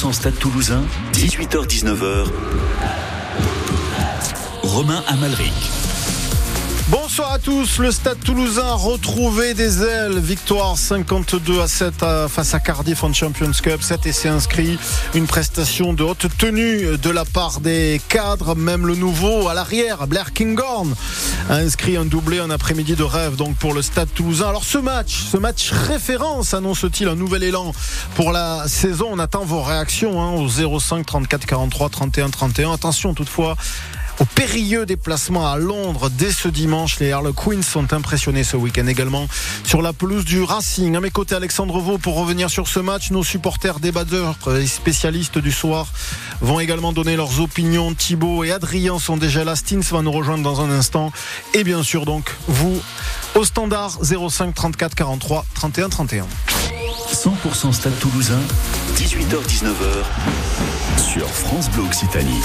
100% Stade Toulousain, 18h-19h. Romain Amalric. Bonsoir à tous, le Stade Toulousain retrouvé des ailes, victoire 52 à 7 face à Cardiff en Champions Cup, 7 essais inscrits, une prestation de haute tenue de la part des cadres, même le nouveau à l'arrière, Blair Kinghorn a inscrit un doublé, un après-midi de rêve donc pour le Stade Toulousain. Alors ce match, ce match référence annonce-t-il un nouvel élan pour la saison? On attend vos réactions hein, au 05 34 43 31 31. Attention toutefois au périlleux déplacement à Londres dès ce dimanche. Les Harlequins sont impressionnés ce week-end également sur la pelouse du Racing. À mes côtés, Alexandre Vaux pour revenir sur ce match. Nos supporters, débatteurs et spécialistes du soir vont également donner leurs opinions. Thibaut et Adrien sont déjà là. Stins va nous rejoindre dans un instant. Et bien sûr, donc, vous, au standard 05 34 43 31 31. 100% Stade Toulousain, 18h-19h sur France Bleu Occitanie.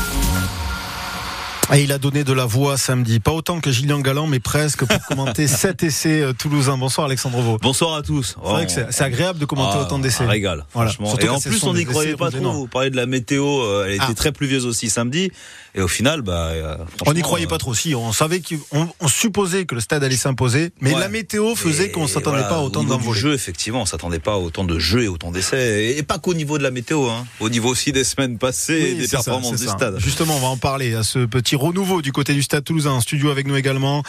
Et il a donné de la voix samedi. Pas autant que Gillian Galland, mais presque pour commenter sept essais euh, toulousains. Bonsoir Alexandre Vaux. Bonsoir à tous. C'est vrai que c'est agréable de commenter Ah, autant d'essais. Régal. Voilà. franchement. Et en plus, on n'y croyait pas trop. Vous parlez de la météo, euh, elle était Ah. très pluvieuse aussi samedi. Et au final, bah, euh, On n'y croyait pas trop. Si, on savait qu'on on supposait que le stade allait s'imposer, mais Ouais. la météo faisait qu'on s'attendait voilà, pas autant d'envolées. jeu, effectivement, on s'attendait pas autant de jeux et autant d'essais. Et, pas qu'au niveau de la météo, hein. Au niveau aussi des semaines passées et des ça, performances c'est du ça. stade. Justement, on va en parler à ce petit renouveau du côté du stade toulousain. En studio avec nous également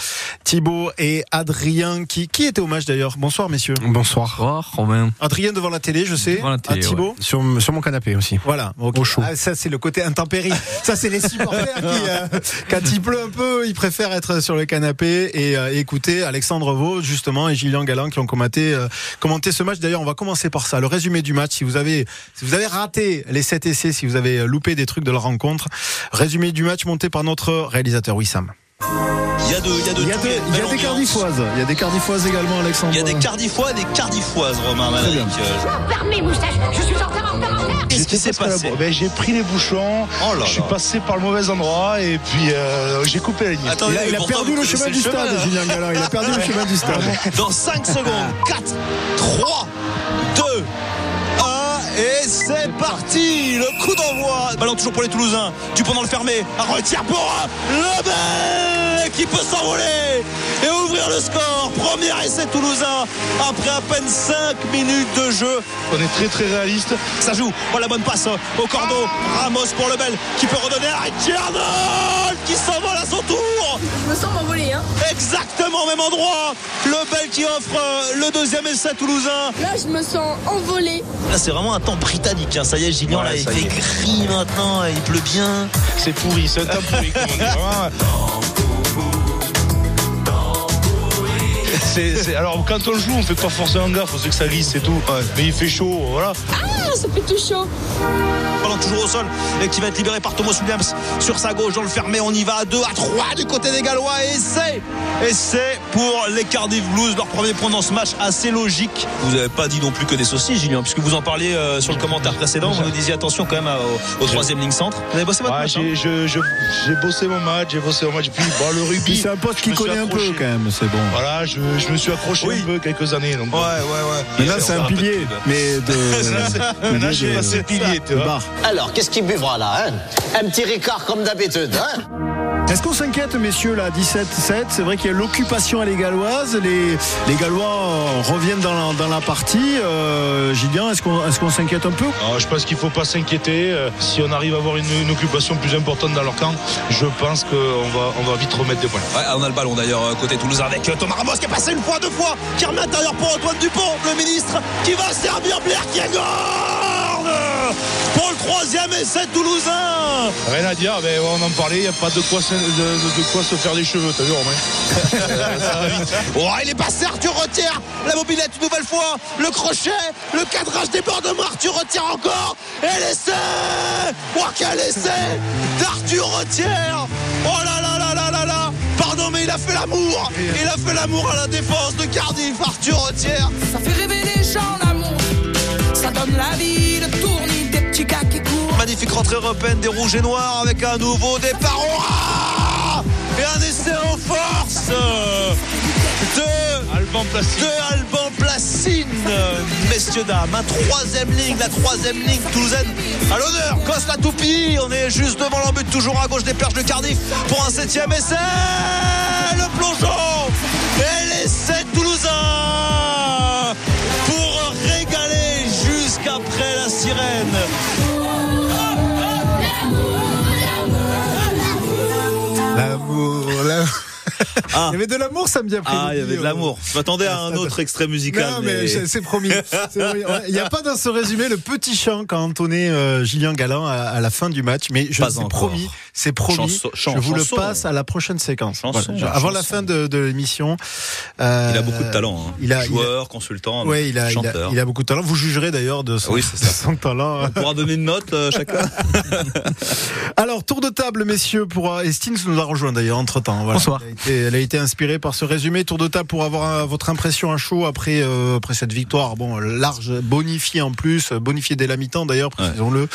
Thibaut et Adrien qui, qui était au match d'ailleurs. Bonsoir messieurs. Bonsoir. Bonsoir, Romain. Adrien devant la télé, je sais. Devant la télé, Ah, Thibaut. ouais. Sur, sur mon canapé aussi. Voilà. Au chaud. Ah, ça c'est le côté intempérie. ça c'est les supporters qui, euh, quand il pleut un peu, ils préfèrent être sur le canapé et euh, écouter Alexandre Vaux justement et Gillian Galland qui ont commenté, euh, commenté ce match. D'ailleurs, on va commencer par ça, le résumé du match. Si vous avez, si vous avez raté les 7 essais, si vous avez loupé des trucs de la rencontre, résumé du match monté par notre réalisateur Wissam. Il y a de, il y a de Il y a, tout, des- il y a cardifoises. Il y a des cardifoises également, Alexandre. Il y a des cardifois et des cardifoises, Romain Très bien. Malaric. Euh, Fermez, moustache Je suis en retard, en retard, en retard Qu'est-ce qui J'étais s'est presque à la passé bourre. Ben, J'ai pris les bouchons, Oh là je suis passé par le mauvais endroit et puis euh, j'ai coupé la ligne. Attendez, Il a, il perdu le chemin du stade, hein. Julien Galland. Il a perdu le chemin du stade. Dans 5 secondes, 4, 3, 2, 1, et c'est parti Le coup d'envoi Ballon toujours pour les Toulousains. Dupont dans le fermé. Un retire pour le bel qui peut s'envoler et ouvrir le score. Premier essai toulousain après à peine 5 minutes de jeu. On est très très réaliste. Ça joue. Oh la bonne passe au cordeau. Ramos pour le bel qui peut redonner à qui s'envole à son tour. Je me sens m'envoler, hein. Exactement au même endroit. Le bel qui offre le deuxième essai toulousain. Là, je me sens envolée. Là, c'est vraiment un temps britannique. hein. Ça y est, Gillian, là, il fait gris maintenant. Il pleut bien. C'est pourri, c'est un temps pourri. C'est- c'est- alors quand on joue, on fait pas forcément gaffe, on sait que ça glisse et tout. Mais il fait chaud, voilà. Ah, ça fait tout chaud. Ballon toujours au sol et qui va être libéré par Thomas Williams sur sa gauche dans le fermé. On y va à 2 à 3 du côté des Gallois et c'est et c'est pour les Cardiff Blues leur premier point dans ce match assez logique. Vous n'avez pas dit non plus que des saucisses, Julien, puisque vous en parliez euh, sur le commentaire précédent. Vous nous disiez attention quand même à- au, au troisième ligne centre. Vous avez bossé votre Ouais, match. hein j'ai je- je- j'ai bossé mon match, j'ai bossé mon match. Puis bon, le rugby. c'est un poste qui connaît un peu quand même, c'est bon. Voilà, je, je me suis accroché Oui. un peu quelques années. Donc, Ouais, ouais, ouais. Mais là, c'est un pilier, mais de. Maintenant, j'ai passé pilier, tu vois. Alors, qu'est-ce qu'il buvra là hein? Un petit Ricard comme d'habitude, hein? Est-ce qu'on s'inquiète, messieurs, là, 17-7 C'est vrai qu'il y a l'occupation à les Galloises. Les, les Gallois euh, reviennent dans la, dans la partie. Euh, Gillian, est-ce qu'on est qu'on s'inquiète un peu? Alors, je pense qu'il ne faut pas s'inquiéter. Euh, Si on arrive à avoir une, une occupation plus importante dans leur camp, je pense qu'on va, on va vite remettre des points. Ouais, on a le ballon d'ailleurs euh, côté Toulouse avec Thomas Ramos qui est passé une fois, deux fois, qui remet à l'intérieur pour Antoine Dupont, le ministre, qui va servir Blair Kiengorn pour le troisième essai toulousain. Rien à dire, mais on en parlait, il n'y a pas de quoi, se, de, de- de quoi se faire les cheveux, t'as vu Romain? Ça va vite. Oh, il est passé Arthur Retière, la mobilette une nouvelle fois, le crochet, le cadrage débordement, Arthur Retière encore, et l'essai. Oh quel essai d'Arthur Retière. Oh là là là là là là. Pardon mais il a fait l'amour. Il a fait l'amour à la défense de Cardiff, Arthur Retière. Ça fait rêver les gens qui. Magnifique rentrée européenne des rouges et noirs avec un nouveau départ. Et un essai en force de Alban Placine. de Alban Placine. Messieurs, dames, un troisième ligne, la troisième ligne toulousaine à l'honneur. Costa Toupie, on est juste devant l'embut, toujours à gauche des perches de Cardiff pour un septième essai. Le plongeon et l'essai toulousain pour régaler jusqu'après Ah. Il y avait de l'amour samedi après. Ah, il y avait de l'amour. Je m'attendais à un autre extrait musical. Non, mais c'est promis. Il n'y a pas dans ce résumé le petit chant qu'a entonné euh, Julien Galland à, à la fin du match, mais je c'est promis, c'est promis. Chanson- chan- je vous chanson. le passe à la prochaine séquence. Chanson, Voilà. Avant la fin de, de l'émission. euh, Il a beaucoup de talent. hein. Il a, il a- Joueur, consultant, ouais, il a, il, a, chanteur. il a beaucoup de talent. Vous jugerez d'ailleurs de son, Oui, c'est ça. de son talent. On pourra donner une note euh, chacun. Alors, tour de table, messieurs, pour euh, Estins nous a rejoint d'ailleurs entre temps. Bonsoir. Elle a, été, elle a été inspirée par ce résumé. Tour de table pour avoir euh, votre impression à chaud après euh, après cette victoire. Bon, large, bonifiée en plus, bonifiée dès la mi-temps d'ailleurs, précisons-le.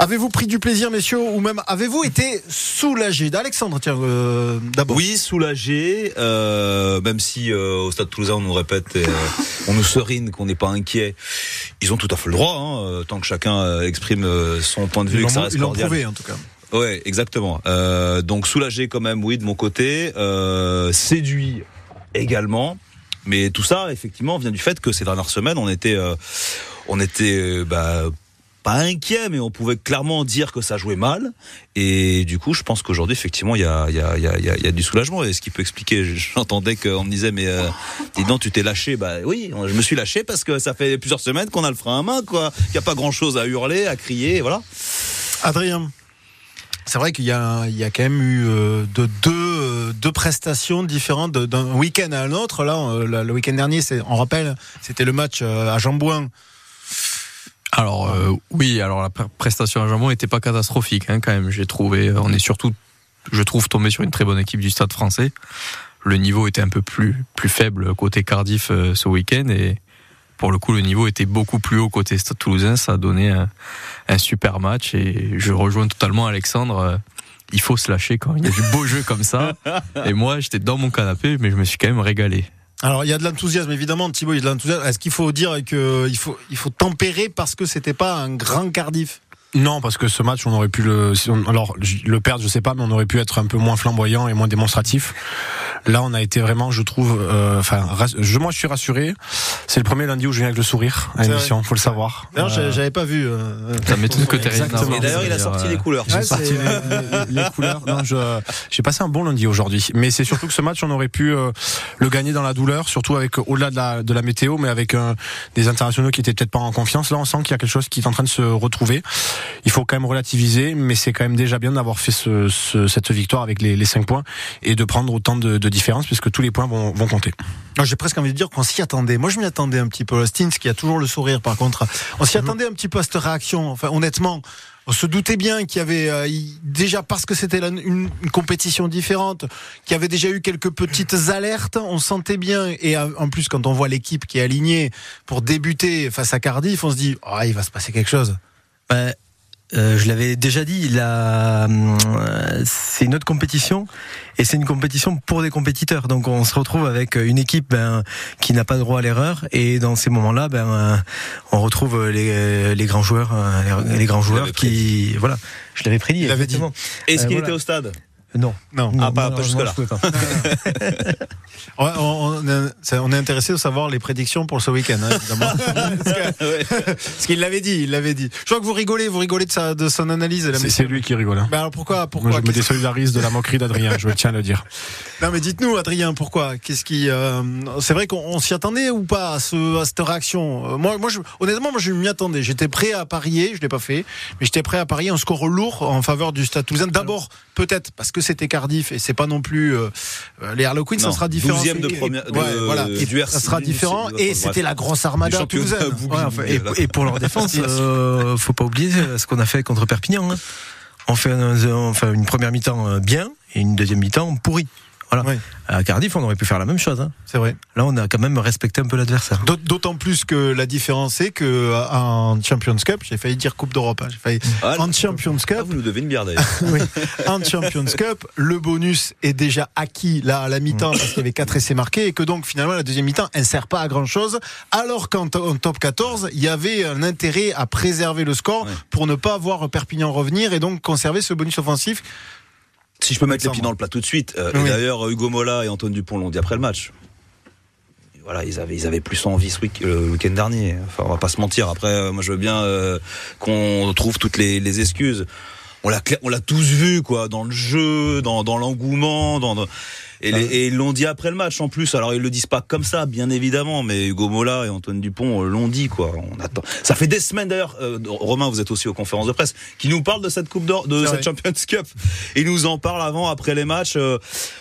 Avez-vous pris du plaisir, messieurs, ou même avez-vous été soulagé? D'Alexandre, tiens, euh, d'abord. Oui, soulagé, euh, même si euh, au Stade Toulousain on nous répète, et, on nous serine qu'on n'est pas inquiet. Ils ont tout à fait le droit, hein, tant que chacun exprime son point de vue, Ils et que ça l'ont prouvé en tout cas. Ouais, exactement. Euh, donc soulagé quand même, oui, de mon côté, euh, séduit également. Mais tout ça, effectivement, vient du fait que ces dernières semaines, on était, euh, on était, euh, bah, pas inquiet, mais on pouvait clairement dire que ça jouait mal. Et du coup, je pense qu'aujourd'hui, effectivement, il y a, y, a, y, a, y a- du soulagement. Et ce qui peut expliquer, j'entendais qu'on me disait, mais euh, dis donc, tu t'es lâché. Bah oui, je me suis lâché parce que ça fait plusieurs semaines qu'on a le frein à main, quoi. Il n'y a pas grand chose à hurler, à crier, voilà. Adrien. C'est vrai qu'il y a, quand même eu euh, de deux, euh, deux prestations différentes d'un week-end à un autre. Là, euh, le, week-end dernier, on rappelle, c'était le match à Jambouin. Alors oui, alors la pre- prestation à Jambon n'était pas catastrophique hein, quand même. J'ai trouvé, on est surtout, je trouve, tombé sur une très bonne équipe du Stade Français. Le niveau était un peu plus plus faible côté Cardiff ce week-end et pour le coup le niveau était beaucoup plus haut côté Stade Toulousain. Ça a donné un, un super match et je rejoins totalement Alexandre. euh, il faut se lâcher quand il y a du beau jeu comme ça. Et moi, j'étais dans mon canapé, mais je me suis quand même régalé. Alors, il y a de l'enthousiasme, évidemment, Thibaut, il y a de l'enthousiasme. Est-ce qu'il faut dire qu'il faut, il faut tempérer parce que c'était pas un grand Cardiff? Non, parce que ce match, on aurait pu le, si on- alors le perdre, je sais pas, mais on aurait pu être un peu moins flamboyant et moins démonstratif. Là, on a été vraiment, je trouve, euh, enfin, je, moi, je suis rassuré. C'est le premier lundi où je viens avec le sourire à l'émission, faut le savoir. D'ailleurs, Euh, j'avais- pas vu. euh, Ça m'étonne que t'aies rien à Exactement. voir. Et d'ailleurs, il a C'est-à-dire, sorti euh, les couleurs. J'ai Ouais, sorti les, les- les couleurs. Non, je, j'ai passé un bon lundi aujourd'hui. Mais c'est surtout que ce match, on aurait pu euh, le gagner dans la douleur, surtout avec au-delà de la, de la météo, mais avec euh, des internationaux qui étaient peut-être pas en confiance. Là, on sent qu'il y a quelque chose qui est en train de se retrouver. Il faut quand même relativiser, mais c'est quand même déjà bien d'avoir fait ce, ce- cette victoire avec les, les 5 points et de prendre autant de, de différence, puisque tous les points vont, vont compter. Non, J'ai presque envie de dire qu'on s'y attendait. Moi, je m'y attendais un petit peu. Stins, qui a toujours le sourire, par contre, on s'y attendait un petit peu à cette réaction. Enfin, honnêtement, on se doutait bien qu'il y avait euh, déjà parce que c'était une compétition différente, qu'il y avait déjà eu quelques petites alertes. On sentait bien. Et euh, en plus, quand on voit l'équipe qui est alignée pour débuter face à Cardiff, on se dit, ah, il va se passer quelque chose. Bah, euh, je l'avais déjà dit, la, euh, c'est une autre compétition et c'est une compétition pour des compétiteurs. Donc on se retrouve avec une équipe ben, qui n'a pas droit à l'erreur et dans ces moments-là, ben, euh, on retrouve les, les grands joueurs, les, les grands joueurs qui, voilà, je l'avais prédit. Est-ce qu'il voilà. était au stade? Non. Non. Ah, pas- pas jusque-là. Ouais, on, on est- ça- on est intéressé de savoir les prédictions pour ce week-end, hein, évidemment. Parce qu'il l'avait dit, il l'avait dit. Je crois que vous rigolez, vous rigolez de, sa, de son analyse. C'est, lui qui rigole. hein. Mais alors pourquoi, pourquoi Moi, je me désolidarise de la moquerie d'Adrien, je tiens à le dire. Non mais dites-nous, Adrien, pourquoi? Qu'est-ce qui euh, C'est vrai qu'on on s'y attendait ou pas à, ce, à cette réaction? Euh, Moi, moi, je, honnêtement, moi, je m'y attendais. J'étais prêt à parier, je l'ai pas fait, mais j'étais prêt à parier un score lourd en faveur du Stade Toulousain. D'abord, peut-être parce que c'était Cardiff et c'est pas non plus euh, euh, les Harlequins, ça Non, sera différent. 12e de première- ouais, de- voilà. Et du RC, ça sera différent. Et c'était la grosse armada toulousaine. Ouais, enfin, et, et pour leur défense, euh, faut pas oublier ce qu'on a fait contre Perpignan. hein. On fait un- on fait une première mi-temps euh, bien et une deuxième mi-temps pourrie. Voilà. Oui. À Cardiff, on aurait pu faire la même chose. Hein. C'est vrai. Là, on a quand même respecté un peu l'adversaire. D'aut- D'autant plus que la différence c'est que euh, en Champions Cup, j'ai failli dire Coupe d'Europe, hein, j'ai failli Ah, en Champions Ah, Cup, vous nous devez une bière d'ailleurs. oui, en Champions Cup, le bonus est déjà acquis là à la mi-temps parce qu'il y avait quatre essais marqués et que donc finalement la deuxième mi-temps elle sert pas à grand chose. Alors qu'en to- en top 14, il y avait un intérêt à préserver le score Ouais. pour ne pas voir Perpignan revenir et donc conserver ce bonus offensif. Si je peux mettre les pieds dans le plat tout de suite. euh, Oui. D'ailleurs, Hugo Mola et Antoine Dupont l'ont dit après le match. Voilà, ils avaient, ils avaient plus envie ce week- le week-end dernier. Enfin, on va pas se mentir. Après, euh, moi, je veux bien euh, qu'on trouve toutes les, les excuses. On l'a, on l'a tous vu, quoi, dans le jeu, dans, dans l'engouement, dans, dans- et, les- et ils l'ont dit après le match en plus. Alors ils le disent pas comme ça, bien évidemment, mais Hugo Mola et Antoine Dupont euh, l'ont dit, quoi. On attend. Ça fait des semaines d'ailleurs. euh, Romain, vous êtes aussi aux conférences de presse, qui nous parle de cette coupe d'or, de cette vrai. Champions Cup. Il nous en parle avant, après les matchs, euh,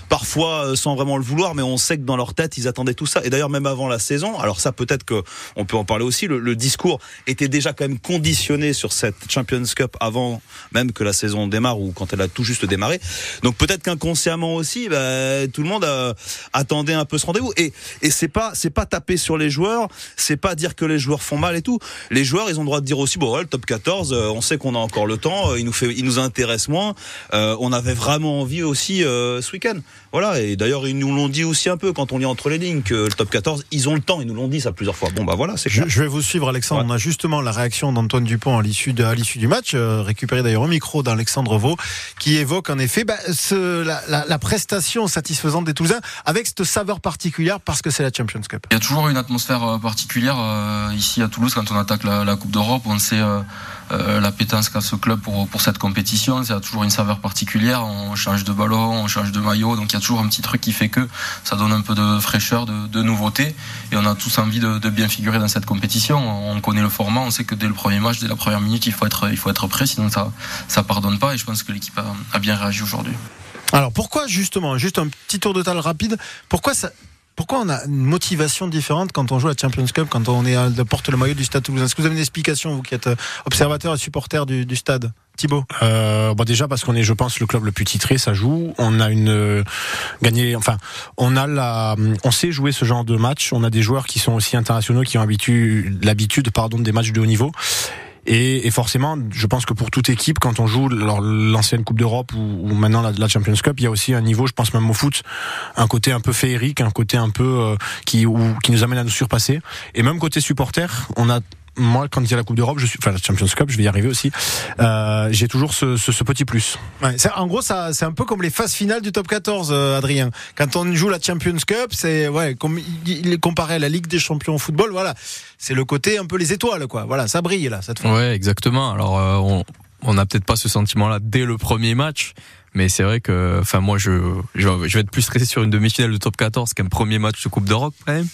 parfois euh, sans vraiment le vouloir, mais on sait que dans leur tête, ils attendaient tout ça. Et d'ailleurs, même avant la saison, alors ça peut-être que on peut en parler aussi. Le, le discours était déjà quand même conditionné sur cette Champions Cup avant même que la saison démarre ou quand elle a tout juste démarré. Donc peut-être qu'inconsciemment aussi, bah, tout le monde euh, attendait un peu ce rendez-vous. Et, et c'est pas c'est pas taper sur les joueurs, c'est pas dire que les joueurs font mal et tout. Les joueurs, ils ont le droit de dire aussi, bon, ouais, le top 14, euh, on sait qu'on a encore le temps, euh, il nous fait, il nous intéresse moins. On avait vraiment envie aussi ce week-end. Voilà. Et d'ailleurs, ils nous l'ont dit aussi un peu quand on lit entre les lignes que le top 14, ils ont le temps. Ils nous l'ont dit ça plusieurs fois. Bon, bah voilà, c'est Je, je vais vous suivre, Alexandre. Ouais. On a justement la réaction d'Antoine Dupont à l'issue de- à l'issue du match, récupéré d'ailleurs au micro d'Alexandre Vaux, qui évoque en effet bah, ce, la, la- la prestation satisfaisante des Toulousains avec cette saveur particulière parce que c'est la Champions Cup. Il y a toujours une atmosphère euh, particulière euh, ici à Toulouse quand on attaque la, Coupe d'Europe. On sait euh, la pétence qu'a ce club pour, pour cette compétition. Y a toujours une saveur particulière. On change de ballon, on change de maillot. Donc il y a toujours un petit truc qui fait que ça donne un peu de fraîcheur, de, nouveauté. Et on a tous envie de, bien figurer dans cette compétition. On connaît le format. On sait que dès le premier match, dès la première minute, il faut être, il faut être prêt. Sinon ça, ça pardonne pas. Et je pense que l'équipe a bien réagi aujourd'hui. Alors pourquoi justement, juste un petit tour de table rapide, pourquoi ça pourquoi on a une motivation différente quand on joue à la Champions Cup, quand on est à, porte le maillot du Stade Toulousain? Est-ce que vous avez une explication, vous qui êtes euh, observateur et supporter du, stade? Thibaut Euh, bah déjà parce qu'on est, je pense, le club le plus titré, ça joue. On a une euh, gagné, enfin, on a la, on sait jouer ce genre de match. On a des joueurs qui sont aussi internationaux, qui ont habitu- l'habitude, pardon, des matchs de haut niveau. Et, et forcément, je pense que pour toute équipe, quand on joue l'ancienne Coupe d'Europe ou, ou maintenant la, Champions Cup, il y a aussi un niveau, je pense même au foot, un côté un peu féerique, un côté un peu euh, qui, qui nous amène à nous surpasser. Et même côté supporter, on a moi, quand il y a la Coupe d'Europe, je suis, enfin la Champions Cup, je vais y arriver aussi. Euh, j'ai toujours ce, ce, ce petit plus. Ouais, en gros, ça, c'est un peu comme les phases finales du top 14, euh, Adrien. Quand on joue la Champions Cup, c'est ouais, comme il il est comparé à la Ligue des Champions au football, voilà, c'est le côté un peu les étoiles, quoi. Voilà, ça brille là cette fois. Ouais, exactement. Alors, euh, on on n'a peut-être pas ce sentiment-là dès le premier match, mais c'est vrai que, enfin, moi, je, je, je vais être plus stressé sur une demi-finale de top 14 qu'un premier match de Coupe d'Europe, quand même.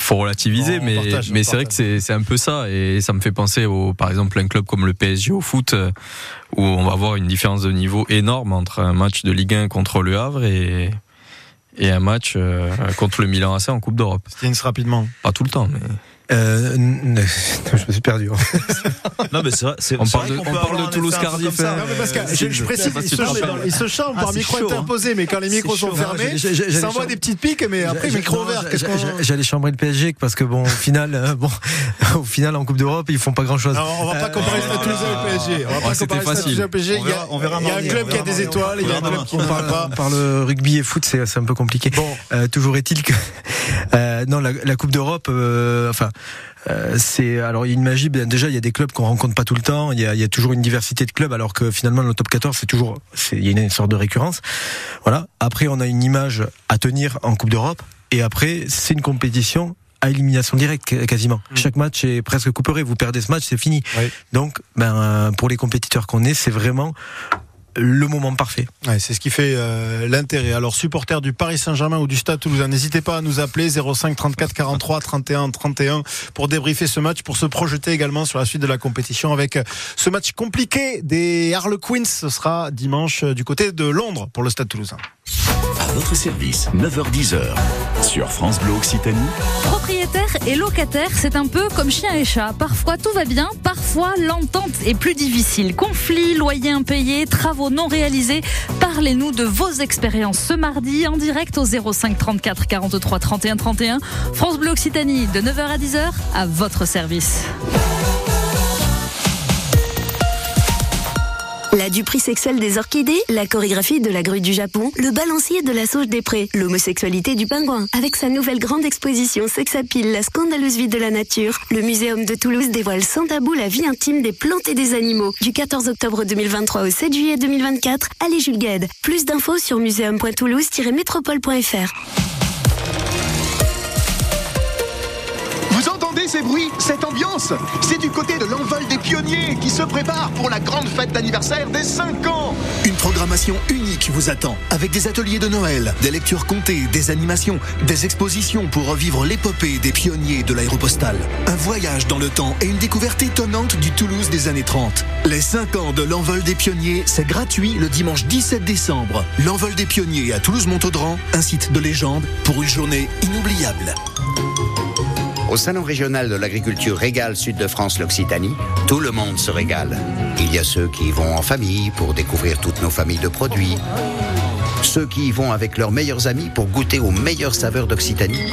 Faut relativiser, On mais, partage, mais c'est vrai que c'est, un peu ça, et ça me fait penser au, par exemple, un club comme le PSG au foot, euh, où on va avoir une différence de niveau énorme entre un match de Ligue 1 contre le Havre et, et un match euh, contre le Milan AC en Coupe d'Europe. Stings rapidement. Pas tout le temps, mais. Euh, je me suis perdu. Non, mais c'est vrai. c'est- On parle de- on parle de Toulouse Cardiff, ça. hein. Non, mais parce que je, je précise, il se, il se chante Ah, par c'est micro chaud, hein. interposé, mais quand les micros sont chaud. fermés, ça envoie des petites piques, mais après micro ouvert. J'allais chambrer le PSG parce que bon, au final, euh, bon, au final en Coupe d'Europe, ils font pas grand chose. Non, on va pas comparer Toulousain au PSG. On va pas c'était comparer. Toulousain au PSG. Il y a, verra- on verra il y a un club qui a des étoiles, il y a un club qui ne parle pas. on parle rugby et foot, c'est c'est un peu compliqué. Bon. Euh, toujours est-il que euh, non, la, la Coupe d'Europe, euh, enfin. Euh, c'est alors il y a une magie. déjà, il y a des clubs qu'on rencontre pas tout le temps. Il y a, il y a toujours une diversité de clubs, alors que finalement le top 14 c'est toujours, c'est- il y a une sorte de récurrence. Voilà. Après, on a une image à tenir en Coupe d'Europe, et après c'est une compétition à élimination directe qu- quasiment. Chaque match est presque couperé. Vous perdez ce match, c'est fini. Oui. Donc, ben euh, pour les compétiteurs qu'on est, c'est vraiment le moment parfait. Ouais, c'est ce qui fait euh, l'intérêt. Alors, supporters du Paris Saint-Germain ou du Stade Toulousain, n'hésitez pas à nous appeler 05 34 43 31 31 pour débriefer ce match, pour se projeter également sur la suite de la compétition avec euh, ce match compliqué des Harlequins. Ce sera dimanche euh, du côté de Londres pour le Stade Toulousain. Votre service, 9h10h. Sur France Bleu Occitanie. Propriétaire et locataire, c'est un peu comme chien et chat. Parfois tout va bien, parfois l'entente est plus difficile. Conflits, loyers impayés, travaux non réalisés. Parlez-nous de vos expériences ce mardi en direct au 05 34 43 31 31. France Bleu Occitanie de 9h à 10h à votre service. La duperie sexuelle des orchidées, la chorégraphie de la grue du Japon, le balancier de la sauge des prés, l'homosexualité du pingouin. Avec sa nouvelle grande exposition Sexapile, la scandaleuse vie de la nature, le Muséum de Toulouse dévoile sans tabou la vie intime des plantes et des animaux. Du 14 octobre 2023 au 7 juillet 2024, allez Jules Gued. Plus d'infos sur muséum.toulouse-métropole.fr. Ces bruits, cette ambiance C'est du côté de l'envol des pionniers qui se prépare pour la grande fête d'anniversaire des 5 ans. Une programmation unique vous attend, avec des ateliers de Noël, des lectures comptées, des animations, des expositions pour revivre l'épopée des pionniers de l'aéropostale. Un voyage dans le temps et une découverte étonnante du Toulouse des années 30. Les 5 ans de l'envol des pionniers, c'est gratuit le dimanche 17 décembre. L'envol des pionniers à Toulouse-Montaudran, un site de légende pour une journée inoubliable. Au Salon régional de l'agriculture Régal Sud de France l'Occitanie, tout le monde se régale. Il y a ceux qui y vont en famille pour découvrir toutes nos familles de produits. Ceux qui y vont avec leurs meilleurs amis pour goûter aux meilleures saveurs d'Occitanie.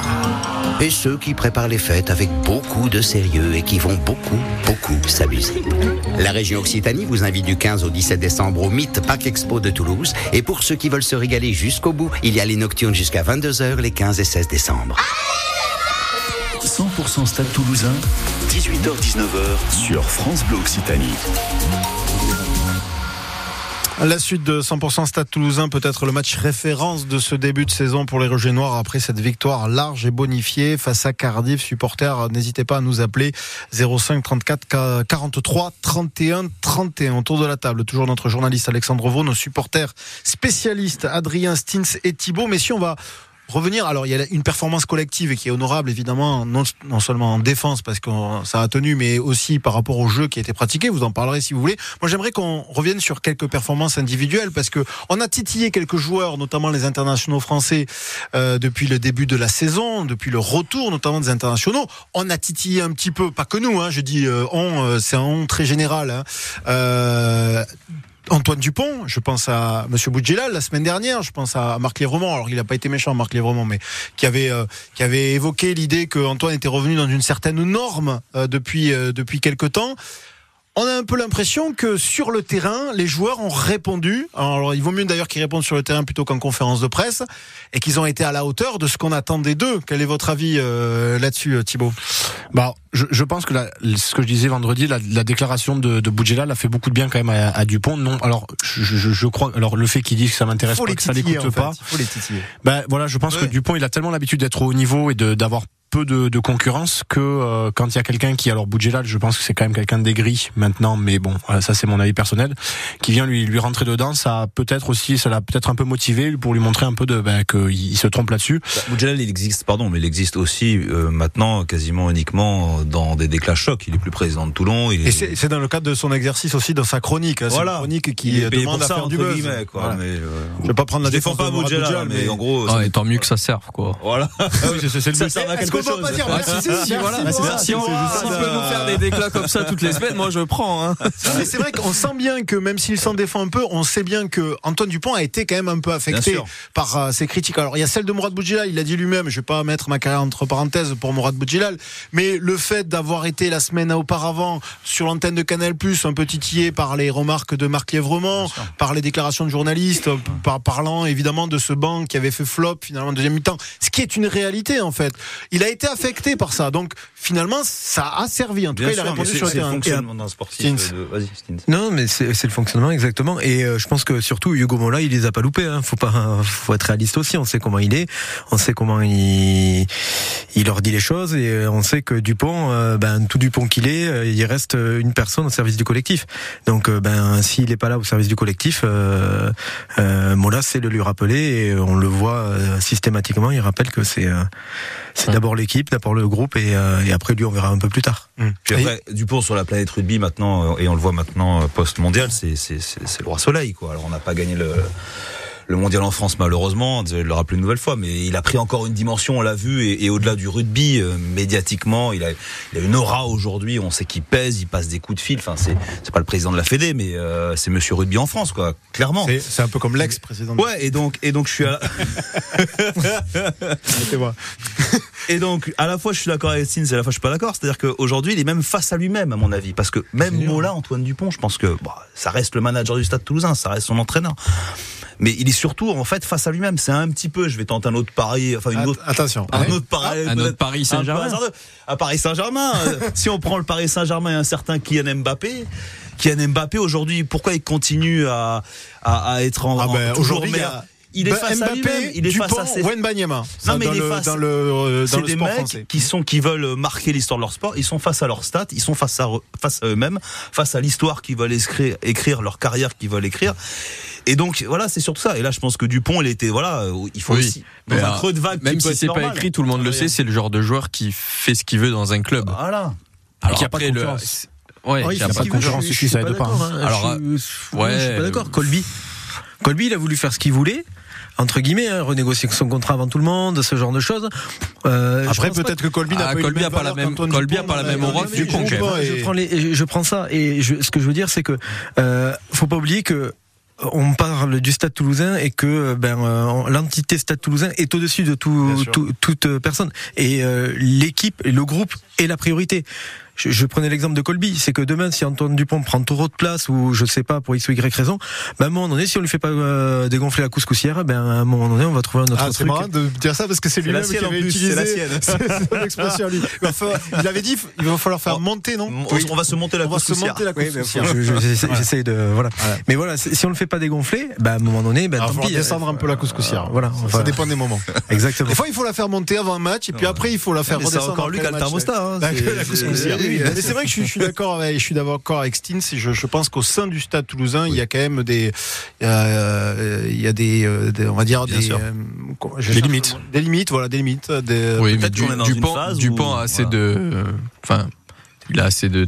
Et ceux qui préparent les fêtes avec beaucoup de sérieux et qui vont beaucoup, beaucoup s'amuser. La région Occitanie vous invite du 15 au 17 décembre au Mythe Pack Expo de Toulouse. Et pour ceux qui veulent se régaler jusqu'au bout, il y a les nocturnes jusqu'à 22h les 15 et 16 décembre. 100% Stade Toulousain, 18h-19h sur France Bleu Occitanie. La suite de 100% Stade Toulousain, peut-être le match référence de ce début de saison pour les Rouges et Noirs après cette victoire large et bonifiée face à Cardiff. Supporters, n'hésitez pas à nous appeler 05 34 43 31 31. Autour de la table, toujours notre journaliste Alexandre Vaux, nos supporters spécialistes Adrien Stins et Thibaut. Mais si on va revenir. Alors, il y a une performance collective qui est honorable, évidemment, non, seulement en défense parce que ça a tenu, mais aussi par rapport au jeu qui a été pratiqué. Vous en parlerez si vous voulez. Moi, j'aimerais qu'on revienne sur quelques performances individuelles parce que on a titillé quelques joueurs, notamment les internationaux français, euh, depuis le début de la saison, depuis le retour, notamment des internationaux. On a titillé un petit peu, pas que nous. Hein, je dis euh, on, euh, c'est un on très général. Hein, Antoine Dupont, je pense à Monsieur Boudjelal la semaine dernière, je pense à Marc Lévremont. Alors il n'a pas été méchant Marc Lévremont, mais qui avait euh, qui avait évoqué l'idée que Antoine était revenu dans une certaine norme euh, depuis euh, depuis quelque temps. On a un peu l'impression que sur le terrain, les joueurs ont répondu. Alors, il vaut mieux d'ailleurs qu'ils répondent sur le terrain plutôt qu'en conférence de presse, et qu'ils ont été à la hauteur de ce qu'on attendait d'eux. Quel est votre avis euh, là-dessus, Thibaut Bah, je, je, pense que la, ce que je disais vendredi, la, la déclaration de, de Boudjela a fait beaucoup de bien quand même à, à Dupont. Non, alors je, je, je, crois. Alors le fait qu'il dise que ça m'intéresse pas, que ça l'écoute en fait. pas. Il faut les titiller. Ben voilà, je pense Ouais. que Dupont, il a tellement l'habitude d'être au haut niveau et de- d'avoir peu de, de concurrence que euh, quand il y a quelqu'un qui alors Boudjelal je pense que c'est quand même quelqu'un d'aigri maintenant mais bon voilà, ça c'est mon avis personnel qui vient lui lui rentrer dedans ça a peut-être aussi ça l'a peut-être un peu motivé pour lui montrer un peu de ben, qu'il il se trompe là-dessus Boudjelal, il existe, pardon, mais il existe aussi euh, maintenant quasiment uniquement dans des déclats chocs. Il est plus président de Toulon. Il est... Et c'est dans le cadre de son exercice aussi, dans sa chronique. hein. Voilà. une chronique qui demande pour à ça, faire du buzz. quoi, Voilà. mais, euh, Je vais pas prendre la je défends défense pas de Mourad Boudjelal, Boudjelal, mais, mais en gros, Ah, et tant mieux que ça serve, quoi. Voilà. oui, c'est le Ça but. sert à Est-ce quelque qu'on chose. peut pas dire Ah, merci, si, voilà. merci, on peut nous faire des déclats comme ça toutes les semaines, moi je prends. Hein. Mais c'est vrai qu'on sent bien que même s'il s'en défend un peu, on sait bien que Antoine Dupont a été quand même un peu affecté par euh, ces critiques. Alors il y a celle de Mourad Boudjelal, il l'a dit lui-même, je vais pas mettre ma carrière entre parenthèses pour Mourad Boudjelal, mais le fait d'avoir été la semaine auparavant sur l'antenne de Canal+, un peu titillé par les remarques de Marc Lièvremont, par les déclarations de journalistes, par parlant évidemment de ce banc qui avait fait flop finalement en deuxième mi-temps, ce qui est une réalité en fait. Il a été affecté par ça, donc finalement ça a servi. En tout Bien cas, il a répondu sur le c'est le terrain. fonctionnement d'un sportif. Stins. euh, de-. Non, mais c'est le fonctionnement exactement. Et euh, je pense que surtout Hugo Mola, il les a pas loupés. Hein. Faut pas, faut être réaliste aussi. On sait comment il est, on sait comment il, il leur dit les choses, et euh, on sait que Dupont, euh, ben tout Dupont qu'il est, euh, il reste euh, une personne au service du collectif. Donc, euh, ben s'il est pas là au service du collectif, euh, euh, Mola c'est de lui rappeler, et on le voit euh, systématiquement. Il rappelle que c'est, euh, c'est d'abord l'équipe, d'abord le groupe, et, euh, et après lui on verra un peu plus tard. Puis après, Dupont sur la planète rugby maintenant, et on le voit maintenant post-mondial, c'est c'est- c'est- c'est le roi soleil, quoi. Alors on n'a pas gagné le, le mondial en France malheureusement, je le rappeler une nouvelle fois, mais il a pris encore une dimension, on l'a vu, et, et au-delà du rugby, euh, médiatiquement, il a, il a une aura aujourd'hui. On sait qu'il pèse, il passe des coups de fil. Enfin, c'est c'est pas le président de la Fédé, mais euh, c'est Monsieur Rugby en France, quoi, clairement. C'est- C'est un peu comme l'ex-président. Ouais, et donc, et donc je suis à Mettez-moi. Et donc, à la fois, je suis d'accord avec Stins, et à la fois, je suis pas d'accord. C'est-à-dire qu'aujourd'hui, il est même face à lui-même, à mon avis. Parce que même Mola, Antoine Dupont, je pense que bon, ça reste le manager du Stade Toulousain, ça reste son entraîneur. Mais il est surtout, en fait, face à lui-même. C'est un petit peu, je vais tenter un autre pari, enfin, une autre, attention. un Ouais. autre pari. Un autre Paris Saint-Germain. À Paris Saint-Germain. si on prend le Paris Saint-Germain et un certain Kylian Mbappé, Kylian Mbappé, aujourd'hui, pourquoi il continue à, à, à être en, Ah en- ben, toujours il y meilleur il est Ben, face à lui-même. Mbappé, Il est Dupont, face à ses... Wembanyama. Ça, Non, mais dans il est le- face- dans le, euh, dans c'est le des sport mecs français. qui sont qui veulent marquer l'histoire de leur sport. Ils sont face à leur stats, ils sont face à face à eux-mêmes, face à l'histoire qu'ils veulent écrire, écrire leur carrière qu'ils veulent écrire. Et donc voilà, c'est surtout ça. Et là, je pense que Dupont, il était voilà, euh, il faut Oui. aussi dans Mais, un euh, creux de vague. Même si c'est pas écrit, tout le monde le sait, c'est le genre de joueur qui fait ce qu'il veut dans un club. Voilà. Alors qui a pas de après, le- concurrence. Ouais, Oh, qui il a pas de concurrence, je- suis ça pas aide pas, hein. Alors, je, suis- ouais, je suis pas d'accord. Colby, Colby, il a voulu faire ce qu'il voulait. Entre guillemets, hein, renégocier son contrat avant tout le monde, ce genre de choses. Euh, je Après, pense pas peut-être que Colby n'a Ah, pas eu Colby le a même pas la même- Colby a pas la même aura et- je prends les, je prends ça et je, ce que je veux dire, c'est que euh, faut pas oublier que on parle du Stade Toulousain et que ben euh, l'entité Stade Toulousain est au-dessus de tout, tout- toute euh, personne et euh, l'équipe, et le groupe est la priorité. Je, je prenais l'exemple de Colby, c'est que demain si Antoine Dupont prend trop de place ou je sais pas pour x ou y raison, ben à un moment donné si on lui fait pas euh, dégonfler la couscoussière, ben à un moment donné on va trouver un autre Ah, c'est truc. marrant de dire ça parce que c'est lui-même qui avait plus, utilisé la sienne. son expression lui. Il, va falloir- il avait dit il va falloir faire Oh. monter, non On, on va se monter la On va se couscoussière. monter la Oui, ben, j'essaie Voilà. de voilà. Voilà. Mais voilà, si on le fait pas dégonfler, ben à un moment donné, ben Il va tant falloir pis. descendre un peu la couscoussière. Voilà, Ça- dépend des moments. Exactement. Des fois, il faut la faire monter avant un match, et puis après, il faut la faire redescendre. encore lui après qui a le match. thermostat, hein. La, couscoussière. Oui, oui. Mais c'est vrai que je suis, je suis d'accord avec, je suis d'accord avec Stins. Je, je pense qu'au sein du Stade Toulousain, il y a quand même des, euh, il y a des, euh, des- on va dire Bien des, euh, Des cherche limites. des limites, voilà, des limites. Des, Oui, mais peut-être du, qu'on est dans une Dupont, phase Dupont où- a assez voilà. de, euh, enfin, il a assez de,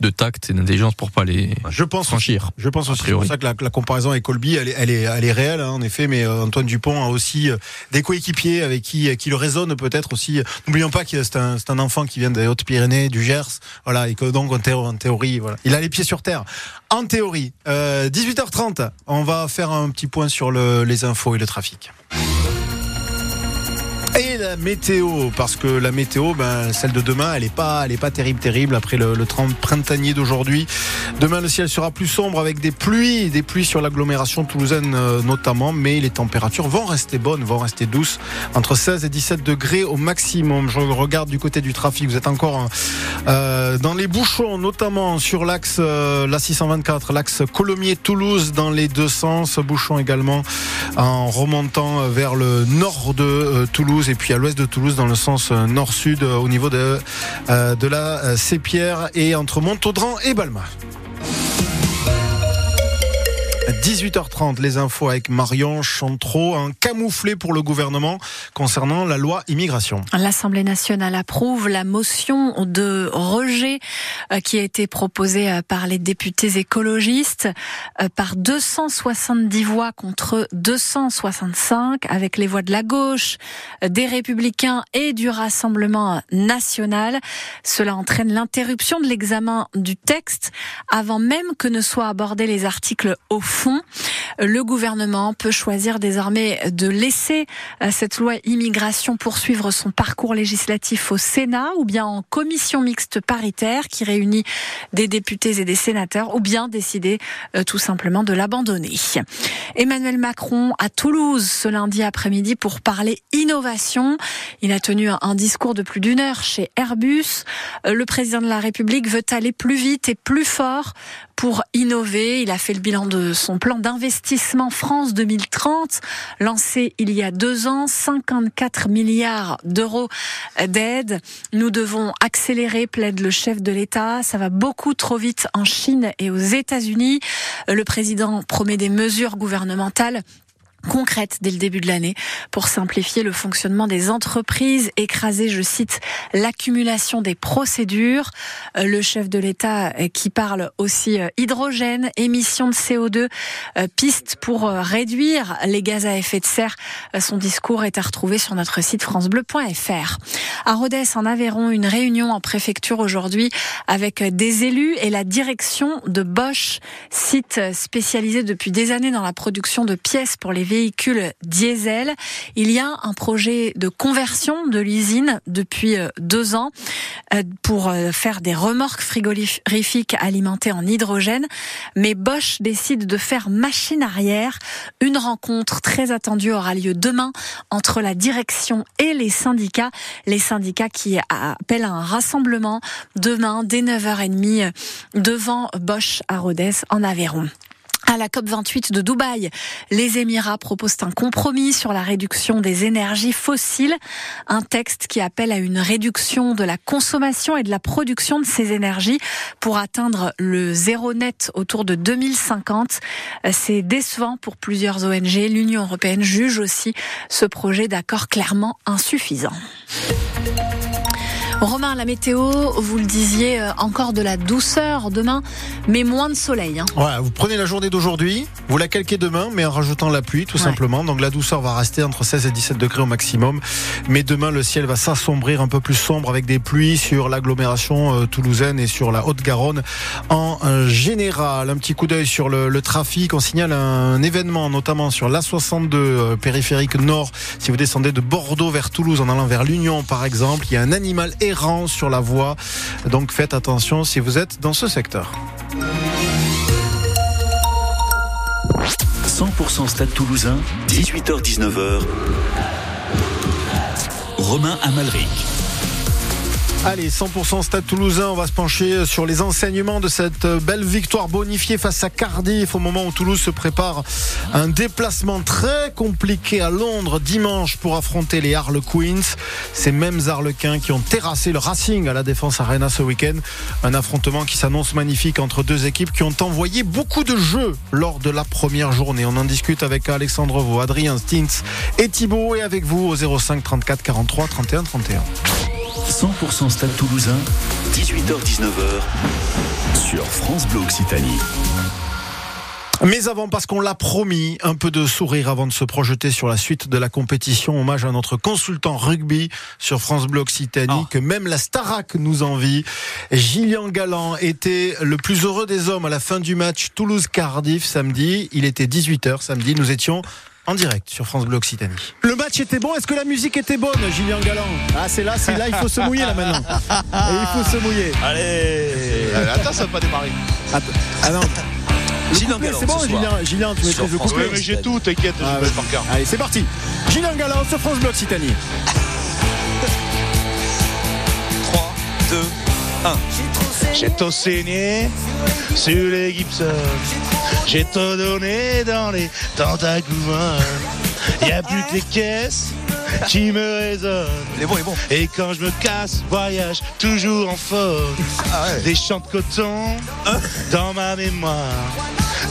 de, tact et d'intelligence pour pas les Je pense franchir. Je pense aussi. C'est pour ça que la, la comparaison avec Colby, elle est, elle est, elle est réelle, hein, en effet. Mais euh, Antoine Dupont a aussi euh, des coéquipiers avec qui, qui le résonne peut-être aussi. N'oublions pas que c'est un, c'est un enfant qui vient des Hautes-Pyrénées, du Gers. Voilà, et que donc en théorie, en théorie, voilà, il a les pieds sur terre. En théorie, euh, 18h30, on va faire un petit point sur le, les infos et le trafic. Météo, parce que la météo, ben, celle de demain, elle est pas, elle est pas terrible, terrible après le, le printanier d'aujourd'hui. Demain, le ciel sera plus sombre avec des pluies, des pluies sur l'agglomération toulousaine euh, notamment, mais les températures vont rester bonnes, vont rester douces, entre 16 et 17 degrés au maximum. Je regarde du côté du trafic, vous êtes encore euh, dans les bouchons, notamment sur l'axe euh, la 624, l'axe Colomiers-Toulouse dans les deux sens, bouchons également en remontant vers le nord de Toulouse et puis à l'ouest de Toulouse dans le sens euh, nord-sud euh, au niveau de, euh, de la Sépierre et entre Montaudran et Balma. 18h30, les infos avec Marion Chantreau, un camouflé pour le gouvernement concernant la loi immigration. L'Assemblée nationale approuve la motion de rejet euh, qui a été proposée euh, par les députés écologistes euh, par 270 voix contre 265 avec les voix de la gauche, des républicains et du Rassemblement national. Cela entraîne l'interruption de l'examen du texte avant même que ne soient abordés les articles au fond. Le gouvernement peut choisir désormais de laisser euh, cette loi immigration poursuivre son parcours législatif au Sénat ou bien en commission mixte paritaire qui réunit des députés et des sénateurs ou bien décider euh, tout simplement de l'abandonner. Emmanuel Macron à Toulouse ce lundi après-midi pour parler innovation. Il a tenu un- discours de plus d'une heure chez Airbus. Euh, Le président de la République veut aller plus vite et plus fort pour innover. Il a fait le bilan de son plan d'investissement France 2030, lancé il y a deux ans, 54 milliards d'euros d'aide. Nous devons accélérer, plaide le chef de l'État. Ça va beaucoup trop vite en Chine et aux États-Unis. Le président promet des mesures gouvernementales concrètes dès le début de l'année pour simplifier le fonctionnement des entreprises, écraser, je cite, l'accumulation des procédures. Euh, le chef de l'État euh, qui parle aussi euh, hydrogène, émissions de CO2, pistes pour réduire les gaz à effet de serre. Son discours est à retrouver sur notre site francebleu.fr. À Rodez, en Aveyron, une réunion en préfecture aujourd'hui avec des élus et la direction de Bosch, site spécialisé depuis des années dans la production de pièces pour les véhicules diesel. Il y a un projet de conversion de l'usine depuis deux ans pour faire des remorques frigorifiques alimentées en hydrogène. Mais Bosch décide de faire machine arrière. Une rencontre très attendue aura lieu demain entre la direction et les syndicats. Les syndicats qui appellent à un rassemblement demain dès 9h30 devant Bosch à Rodez en Aveyron. À la COP28 de Dubaï, les Émirats proposent un compromis sur la réduction des énergies fossiles, un texte qui appelle à une réduction de la consommation et de la production de ces énergies pour atteindre le zéro net autour de 2050. C'est décevant pour plusieurs ONG. L'Union européenne juge aussi ce projet d'accord clairement insuffisant. Romain, la météo, vous le disiez, euh, encore de la douceur demain, mais moins de soleil. Hein. Ouais, vous prenez la journée d'aujourd'hui, vous la calquez demain, mais en rajoutant la pluie, tout simplement. Donc la douceur va rester entre 16 et 17 degrés au maximum. Mais demain, le ciel va s'assombrir un peu plus sombre avec des pluies sur l'agglomération euh, toulousaine et sur la Haute-Garonne en euh, général. Un petit coup d'œil sur le, trafic. On signale un événement, notamment sur l'A62 périphérique nord. Si vous descendez de Bordeaux vers Toulouse en allant vers l'Union, par exemple, il y a un animal sur la voie. Donc faites attention si vous êtes dans ce secteur. 100% Stade Toulousain, 18h-19h. Romain Amalric. Allez, 100% Stade Toulousain, on va se pencher sur les enseignements de cette belle victoire bonifiée face à Cardiff au moment où Toulouse se prépare un déplacement très compliqué à Londres dimanche pour affronter les Harlequins. Ces mêmes Harlequins qui ont terrassé le Racing à la Défense Arena ce week-end. Un affrontement qui s'annonce magnifique entre deux équipes qui ont envoyé beaucoup de jeux lors de la première journée. On en discute avec Alexandre Vaux, Adrien Stintz et Thibault et avec vous au 05 34 43 31 31. 100% Stade Toulousain, 18h-19h sur France Bleu Occitanie. Mais avant, parce qu'on l'a promis, un peu de sourire avant de se projeter sur la suite de la compétition. Hommage à notre consultant rugby sur France Bleu Occitanie, ah. que même la Starac nous envie. Gillian Galland était le plus heureux des hommes à la fin du match Toulouse-Cardiff samedi. Il était 18h samedi. Nous étions en direct sur France Bleu Occitanie. Le match était bon. Est-ce que la musique était bonne, Julien Galland? Ah, c'est là, c'est là, il faut se mouiller là maintenant. Et il faut se mouiller. Allez, attends, ça va pas démarrer. Attends, ah non. Julien Galland. C'est bon, Julien, Julien, tu maîtrises le couplet. mais j'ai tout, t'inquiète, ah, je par cœur. Allez, c'est parti. Julien Galland sur France Bleu Occitanie. 3, 2, 1. J'ai tout saigné sur les Gibson. J'ai tout donné dans les tentacules. Y a plus que les caisses qui me résonnent. Il est bon, il est bon. Et quand je me casse, voyage toujours en forme. Ah des chants de coton hein dans ma mémoire.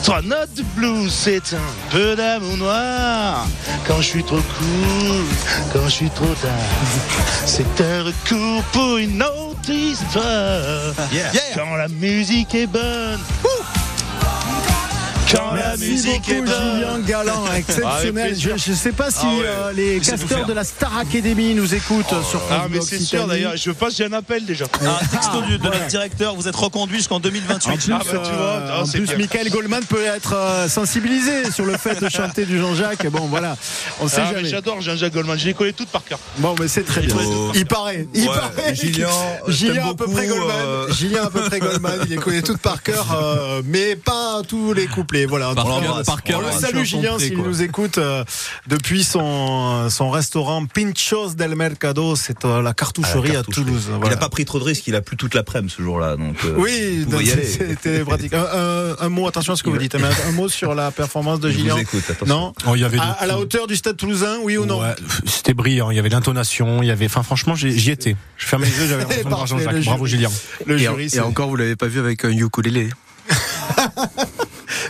Trois notes de blues, c'est un peu d'amour noir. Quand je suis trop cool, quand je suis trop tard, c'est un recours pour une autre Quand la musique est bonne. Quand la musique est Julien Galland, exceptionnel. je ne sais pas si ah euh, les casteurs de la Star Academy nous écoutent oh. sur France Ah, mais c'est sûr d'ailleurs. Je pense j'ai un appel déjà. Un texto de notre directeur, vous êtes reconduit jusqu'en 2028. En plus, ah, bah, tu vois, euh, en plus Michael Goldman peut être euh, sensibilisé sur le fait de chanter du Jean-Jacques. Bon, voilà, on sait ah, jamais. J'adore Jean-Jacques Goldman. Je les connais toutes par cœur. Bon, mais c'est très bien. Il paraît. Il paraît. Julien, Julien à peu près Goldman. Julien à peu près Goldman. Il les connaît toutes par cœur, mais pas tous les couplets voilà. Par, cœur, on le salue Julien s'il nous écoute euh, depuis son son restaurant Pinchos del Mercado, c'est euh, la cartoucherie à, Toulouse. Il n'a pas pris trop de risques, il a plu toute l'après-midi ce jour-là, donc. Euh, oui, c'était pratique. Un, mot, attention à ce que vous dites, un mot sur la performance de Julien. non, oh, il y avait à, la hauteur du Stade Toulousain, oui ou non C'était brillant. Il y avait l'intonation, il y avait. Enfin, franchement, j'y étais. Je fermais les yeux, j'avais l'impression de Bravo Julien. Le et, et encore, vous l'avez pas vu avec un ukulélé.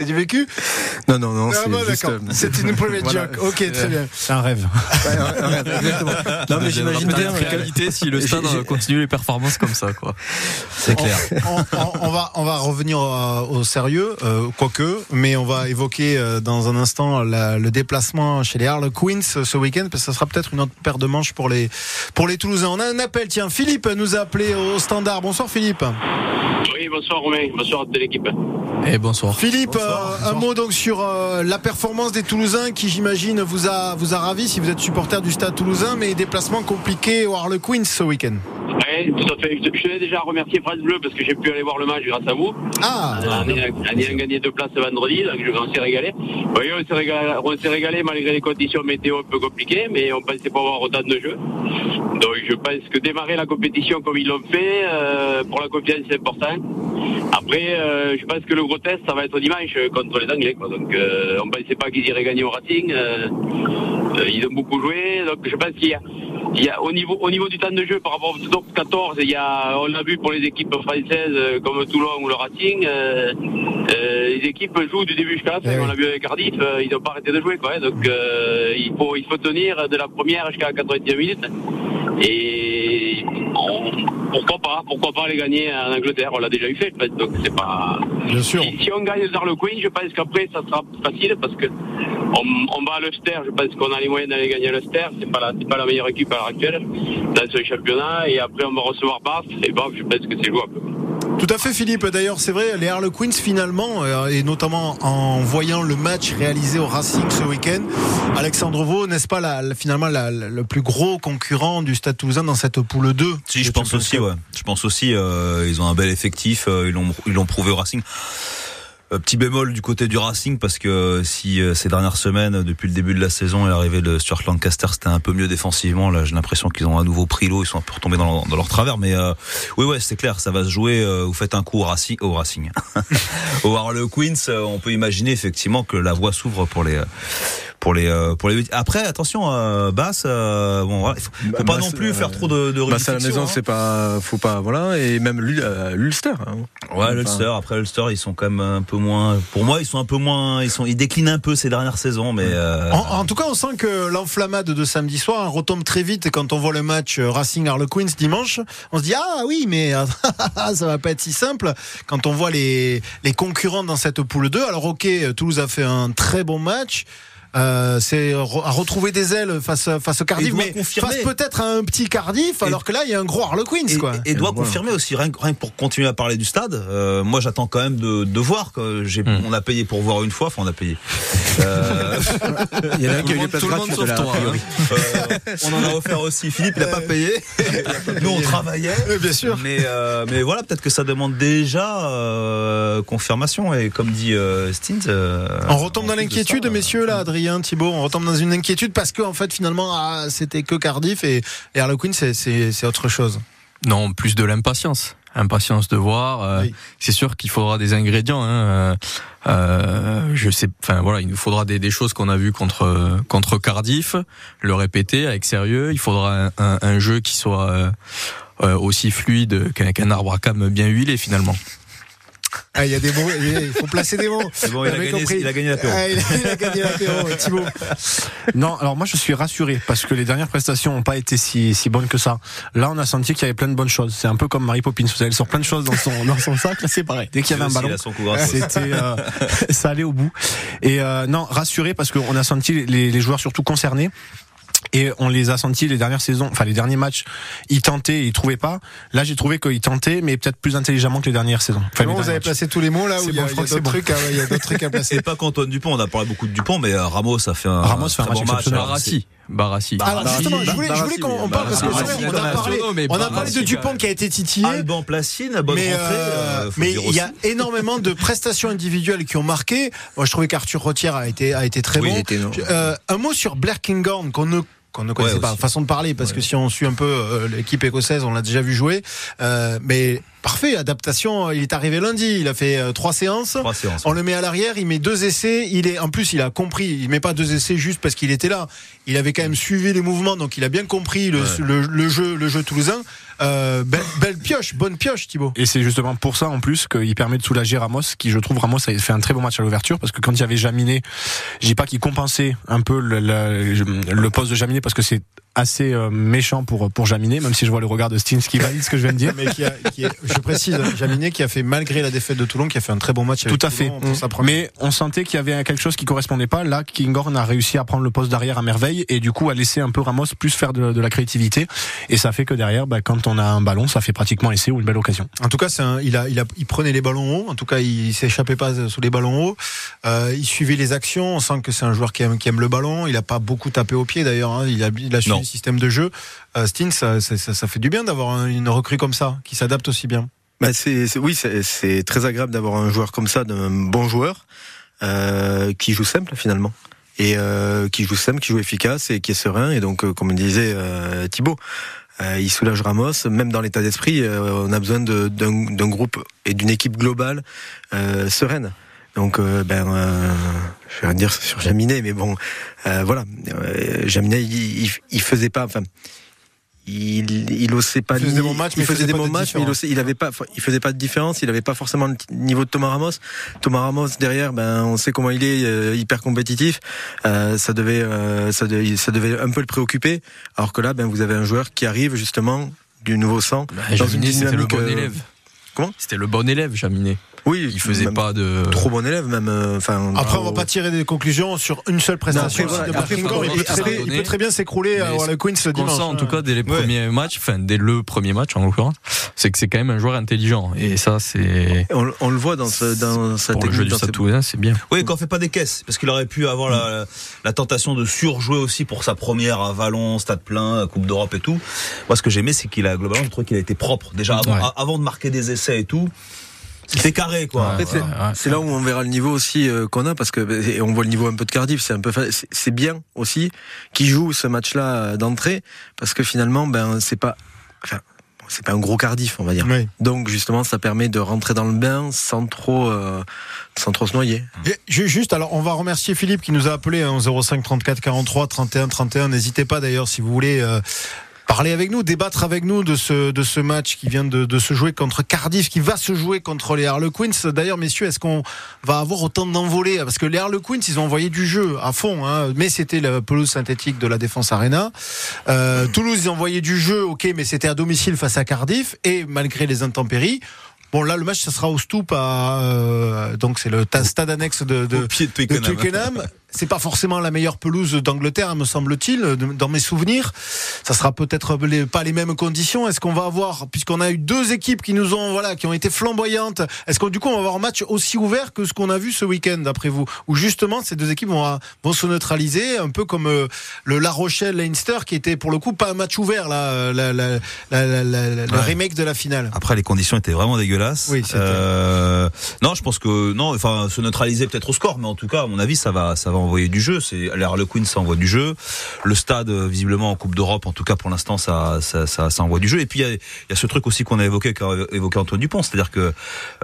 C'est du vécu? Non, non, non. Ah c'est juste, euh, C'est une private voilà. joke. Ok, très bien. C'est un rêve. Ouais, un- un rêve, exactement. Non, mais j'imagine bien. En réalité, si le stade J'ai- continue les performances comme ça, quoi. C'est clair. on, on- on va on va revenir euh, au sérieux, euh, quoique, mais on va évoquer euh, dans un instant la- le déplacement chez les Harlequins euh, ce week-end, parce que ça sera peut-être une autre paire de manches pour les pour les Toulousains. On a un appel, tiens, Philippe nous a appelé au standard. Bonsoir Philippe. Oui, bonsoir Romain, bonsoir de l'équipe. Et bonsoir. Philippe, euh, un mot donc sur euh, la performance des Toulousains qui j'imagine vous a vous a ravi si vous êtes supporter du Stade Toulousain, mais déplacement compliqué au Harlequins ce week-end. Oui, tout à fait. Je, tenais déjà à remercier France Bleu parce que j'ai pu aller voir le match grâce à vous. Ah ayant, en ayant gagné deux places vendredi, donc je m'en suis régalé. Oui, on s'est régalé, on s'est régalé malgré les conditions météo un peu compliquées, mais on pensait pas avoir autant de jeux. Donc je pense que démarrer la compétition comme ils l'ont fait, euh, pour la confiance c'est important. Après, euh, je pense que le gros test, ça va être dimanche euh, contre les Anglais. Quoi. Donc euh, on pensait pas qu'ils iraient gagner au Racing. euh, euh, ils ont beaucoup joué, donc je pense qu'il y a, il y a au niveau au niveau du temps de jeu par rapport au top 14, il y a, on l'a vu pour les équipes françaises comme Toulon ou le Racing, euh, les équipes jouent du début jusqu'à la fin. On l'a vu avec Cardiff, ils n'ont pas arrêté de jouer quoi. hein. donc il faut il faut tenir de la première jusqu'à la 90 minutes. Et on- pourquoi pas, pourquoi pas aller gagner en Angleterre, on l'a déjà eu fait, en fait, donc c'est pas. Bien sûr. Si, si on gagne le Harlequin, je pense qu'après ça sera facile parce que on, on va à l'Ulster, je pense qu'on a les moyens d'aller gagner à l'Ulster, c'est pas la, c'est pas la meilleure équipe à l'heure actuelle dans ce championnat, et après on va recevoir Bath, et Bath, je pense que c'est jouable. Tout à fait Philippe. D'ailleurs, c'est vrai, les Harlequins finalement, euh, et notamment en voyant le match réalisé au Racing ce week-end, Alexandre Vaux, n'est-ce pas la, finalement le plus gros concurrent du Stade Toulousain dans cette poule 2 Si, je pense aussi, ouais. Je pense aussi, euh, ils ont un bel effectif, euh, ils l'ont prouvé au Racing. Euh, petit bémol du côté du Racing parce que si euh, ces dernières semaines, depuis le début de la saison, et l'arrivée de Stuart Lancaster, c'était un peu mieux défensivement. Là, j'ai l'impression qu'ils ont à nouveau pris l'eau, ils sont un peu retombés dans leur, travers. Mais euh, oui, ouais, c'est clair, ça va se jouer. euh, vous faites un coup au Racing, au Racing, au Harlequins. euh, on peut imaginer effectivement que la voie s'ouvre pour les. Euh, Pour les euh, pour les après attention euh, basse euh, bon voilà, il faut, faut pas Bah, non plus faire trop de, de Bah, c'est à la maison, hein. c'est pas, faut pas, voilà, et même euh, l'Ulster. hein. Ouais, Enfin, l'Ulster. Après l'Ulster, ils sont quand même un peu moins. Pour moi, ils sont un peu moins. Ils sont. Ils déclinent un peu ces dernières saisons, mais. euh, En, en tout cas, on sent que l'enflammade de samedi soir retombe très vite et quand on voit le match euh, Racing Harlequins dimanche. On se dit ah oui, mais euh, ça va pas être si simple quand on voit les les concurrents dans cette poule 2. Alors ok, Toulouse a fait un très bon match. Euh, c'est re- à retrouver des ailes face face au Cardiff, mais confirmer. face peut-être à un petit Cardiff, alors que là il y a un gros Harlequins et, quoi. et doit Voilà. confirmer aussi rien, que- rien que pour continuer à parler du stade. euh, moi, j'attends quand même de, de voir. Que j'ai, on a payé pour voir une fois. Enfin, on a payé. Euh, Il y en a un qui a eu tout le des hein. Euh, on en a offert aussi. Philippe, il n'a pas payé. Nous, on travaillait. bien sûr. Mais, euh, mais voilà, peut-être que ça demande déjà euh, confirmation. Et comme dit euh, Stint, euh, On retombe dans l'inquiétude, ça, messieurs, là, Adrien, Thibault. On retombe dans une inquiétude parce qu'en fait, finalement, ah, c'était que Cardiff et, et Harlequin, c'est- autre chose. Non, plus de l'impatience. Impatience de voir. euh, C'est sûr qu'il faudra des ingrédients. Hein. euh, euh, je sais. Enfin voilà, il nous faudra des, des choses qu'on a vues contre contre Cardiff, le répéter avec sérieux. Il faudra un, un- un jeu qui soit euh, aussi fluide qu'un qu'un arbre à cam bien huilé finalement. Ah, il y a des mots, il faut placer des mots. C'est bon, il a gagné- compris. il a gagné l'apéro. Ah, il, a, il a gagné l'apéro, Thibault. Non, alors moi je suis rassuré parce que les dernières prestations n'ont pas été si, si bonnes que ça. Là, on a senti qu'il y avait plein de bonnes choses. C'est un peu comme Marie Poppins. Vous savez, elle sort plein de choses dans son, dans son sac. Là, c'est pareil. Dès qu'il y avait un ballon, c'était, euh, ça allait au bout. Et euh, non, rassuré parce qu'on a senti les, les joueurs surtout concernés. Et on les a sentis les dernières saisons, enfin les derniers matchs, ils tentaient, ils trouvaient pas. Là, j'ai trouvé qu'ils tentaient, mais peut-être plus intelligemment que les dernières saisons. Enfin, les bon, vous avez matchs. placé tous les mots là où il y a, bon, y a d'autres bon. trucs, trucs à placer. Et pas qu'Antoine Dupont, on a parlé beaucoup de Dupont, mais euh, Ramos a fait un, Ramos fait un très match bon match. exceptionnel. Alors, Barassi. Alors justement, je voulais, je voulais qu'on on parle parce que vrai, on a parlé, on a parlé de Dupont qui a été titillé. Alban Placine, bonne mais euh, euh, mais il y a énormément de prestations individuelles qui ont marqué. Moi, je trouvais qu'Arthur Rotière a été a été très Oui, bon. il était. Euh, un mot sur Blair Kinghorn qu'on ne qu'on ne connaissait Ouais, pas, façon de parler, parce que si on suit un peu euh, l'équipe écossaise, on l'a déjà vu jouer. Euh, mais Parfait, adaptation. Il est arrivé lundi, il a fait euh, trois séances. Trois séances. On le met à l'arrière, il met deux essais. Il est, en plus, il a compris. Il met pas deux essais juste parce qu'il était là. Il avait quand même suivi les mouvements, donc il a bien compris le, Ouais. le, le jeu, le jeu toulousain. Euh, belle, pioche, bonne pioche, Thibaut. Et c'est justement pour ça en plus qu'il permet de soulager Ramos, qui je trouve Ramos a fait un très bon match à l'ouverture parce que quand il y avait Jaminé, je dis pas qu'il compensait un peu le, le, le poste de Jaminé parce que c'est assez euh, méchant pour pour Jaminé, même si je vois le regard de Stins qui valide ce que je viens de dire. Mais qui a, qui est- je précise, Jaminet qui a fait malgré la défaite de Toulon, qui a fait un très bon match. avec Tout à fait. Pour sa première. Mais on sentait qu'il y avait quelque chose qui correspondait pas. Là, Kinghorn a réussi à prendre le poste d'arrière à merveille et du coup a laissé un peu Ramos plus faire de, de la créativité. Et ça fait que derrière, bah, quand on a un ballon, ça fait pratiquement essai ou une belle occasion. En tout cas, c'est un- il, a, il, a, il prenait les ballons hauts. En tout cas, il s'échappait pas sous les ballons hauts. Euh, il suivait les actions. On sent que c'est un joueur qui aime, qui aime le ballon. Il a pas beaucoup tapé au pied d'ailleurs. hein. Il a, il a suivi Le système de jeu. Euh, Steen, ça, fait du bien d'avoir un- une recrue comme ça, qui s'adapte aussi bien. Bah c'est, oui, c'est, très agréable d'avoir un joueur comme ça, d'un bon joueur, euh, qui joue simple finalement. Et euh, qui joue simple, qui joue efficace et qui est serein. Et donc, euh, comme disait euh, Thibaut, il soulage Ramos. Même dans l'état d'esprit, on a besoin d'un, groupe et d'une équipe globale sereine. Donc, ben, je vais rien dire sur Jaminet, mais bon, euh, voilà. Euh, Jaminet, il, il, il faisait pas, enfin, il, il osait pas. Il faisait ni- des bons matchs, mais il faisait des pas bons de matchs, mais il, différence. osait- il avait pas, il faisait pas de différence. Il avait pas forcément le niveau de Thomas Ramos. Thomas Ramos derrière, ben, on sait comment il est, euh, hyper compétitif. Euh, ça devait, euh, ça devait, ça devait un peu le préoccuper. Alors que là, ben, vous avez un joueur qui arrive justement du nouveau sang Bah, dans Jaminet, une c'était le dynamique. bon élève. Comment? C'était le bon élève, Jaminet. Oui, Il faisait pas de. trop bon élève même. euh, Enfin, Après, on va au- pas tirer des conclusions sur une seule prestation. après, après, il, peut après, très, il peut très bien s'écrouler à Warle Queens le dimanche. sent en tout cas dès les premiers matchs, enfin dès le premier match en l'occurrence, c'est que c'est quand même un joueur intelligent. Et ça, c'est. on, on le voit dans, ce, dans sa Pour le technique, jeu du c'est bien. Oui, quand on fait pas des caisses, parce qu'il aurait pu avoir la, la tentation de surjouer aussi pour sa première à Vallon, Stade plein, Coupe d'Europe et tout. Moi, ce que j'aimais, c'est qu'il a globalement, je trouve qu'il a été propre déjà avant, Ouais. a- avant de marquer des essais et tout. C'était carré, quoi. C'est, c'est là où on verra le niveau aussi euh, qu'on a parce que et on voit le niveau un peu de Cardiff. C'est un peu, c'est, c'est bien aussi qui joue ce match-là euh, d'entrée parce que finalement, ben c'est pas, enfin, bon, c'est pas un gros Cardiff, on va dire. Oui. Donc justement, ça permet de rentrer dans le bain sans trop, euh, sans trop se noyer. Et Juste, alors on va remercier Philippe qui nous a appelé hein, au 05 34 43 31 31. N'hésitez pas d'ailleurs si vous voulez euh, parler avec nous, débattre avec nous de ce de ce match qui vient de, de se jouer contre Cardiff, qui va se jouer contre les Harlequins. D'ailleurs, messieurs, est-ce qu'on va avoir autant d'envolées? Parce que les Harlequins, ils ont envoyé du jeu à fond, hein, mais c'était la pelouse synthétique de la Défense Arena. Euh, Toulouse, ils ont envoyé du jeu, ok, mais c'était à domicile face à Cardiff et malgré les intempéries. Bon là le match ça sera au Stoop à euh, donc c'est le ta- stade annexe de, de, Au pied de de Twickenham. C'est pas forcément la meilleure pelouse d'Angleterre, me semble-t-il, dans mes souvenirs. Ça sera peut-être pas les mêmes conditions. Est-ce qu'on va avoir, puisqu'on a eu deux équipes qui nous ont, voilà, qui ont été flamboyantes, est-ce qu'on du coup on va avoir un match aussi ouvert que ce qu'on a vu ce week-end, d'après vous, où justement ces deux équipes vont, vont se neutraliser, un peu comme euh, le La Rochelle Leinster, qui était pour le coup pas un match ouvert là, euh, la, le remake de la finale. Après, les conditions étaient vraiment dégueulasses. Oui, Euh, non, je pense que non. Enfin, se neutraliser peut-être au score, mais en tout cas, à mon avis, ça va, ça va envoyer du jeu. C'est les Harlequins, ça envoie du jeu. Le stade, euh, visiblement en Coupe d'Europe, en tout cas pour l'instant, ça, ça, ça, ça envoie du jeu. Et puis il y a, il y a ce truc aussi qu'on a évoqué, qu'a évoqué Antoine Dupont, c'est-à-dire que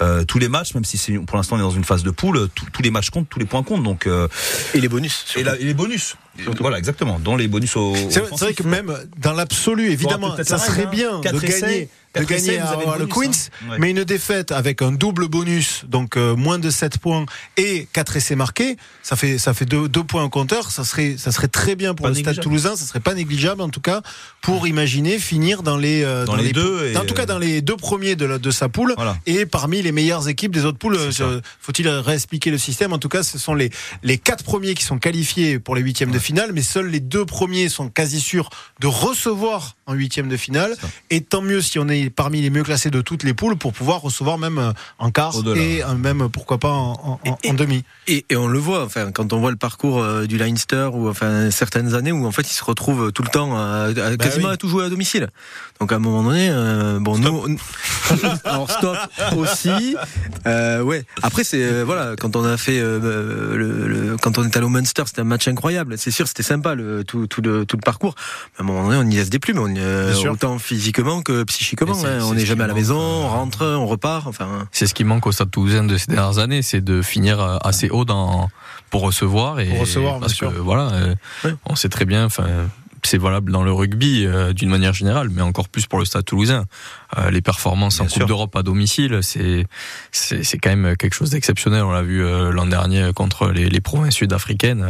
euh, tous les matchs, même si c'est pour l'instant on est dans une phase de poule, tous- tous les matchs comptent, tous les points comptent. Donc euh, Et les bonus. et, la- et les bonus. Voilà, exactement. Dont les bonus au. C'est vrai, que même dans l'absolu, évidemment, ça serait bien de Quatre essais, gagner, de gagner à avez le bonus, Queens, hein. Ouais. mais une défaite avec un double bonus, donc euh, moins de 7 points et 4 essais marqués, ça fait ça fait deux, deux points au compteur. Ça serait ça serait très bien pour Pas le Stade. Toulousain. Ça serait pas négligeable en tout cas pour imaginer finir dans les euh, Dans les deux et, en tout cas dans les deux premiers de, la- de sa poule Voilà. et parmi les meilleures équipes des autres poules. Faut-il réexpliquer le système? En tout cas, ce sont les les quatre premiers qui sont qualifiés pour les huitièmes de finale, mais seuls les deux premiers sont quasi sûrs de recevoir en huitième de finale. Et tant mieux si on est parmi les mieux classés de toutes les poules pour pouvoir recevoir même euh, en quart Au-delà. et euh, même pourquoi pas en, en- en- en demi. Et, et on le voit, enfin, quand on voit le parcours euh, du Leinster ou enfin certaines années où en fait il se retrouve tout le temps à, à- quasiment oui. à tout jouer à domicile. Donc à un moment donné, euh, bon nous, alors stop aussi. Euh, ouais. Après c'est euh, voilà quand on a fait euh, le, le- quand on est allé au Munster, c'était un match incroyable. C'est sûr, c'était sympa le tout, tout le tout le parcours. Mais à un moment donné, on n'y laisse des plumes, on y, euh, autant physiquement que psychiquement. Hein. c'est on n'est jamais à la maison, euh, on rentre, on repart. Enfin, C'est ce qui manque au Stade Toulousain de ces dernières années, c'est de finir euh, assez haut dans pour recevoir et Pour recevoir, bien parce sûr. que voilà, euh, on sait très bien. Enfin, c'est valable dans le rugby euh, d'une manière générale, mais encore plus pour le Stade Toulousain. Euh, les performances en Bien Coupe sûr. d'Europe à domicile, c'est c'est c'est quand même quelque chose d'exceptionnel. On l'a vu euh, l'an dernier contre les, les provinces sud-africaines.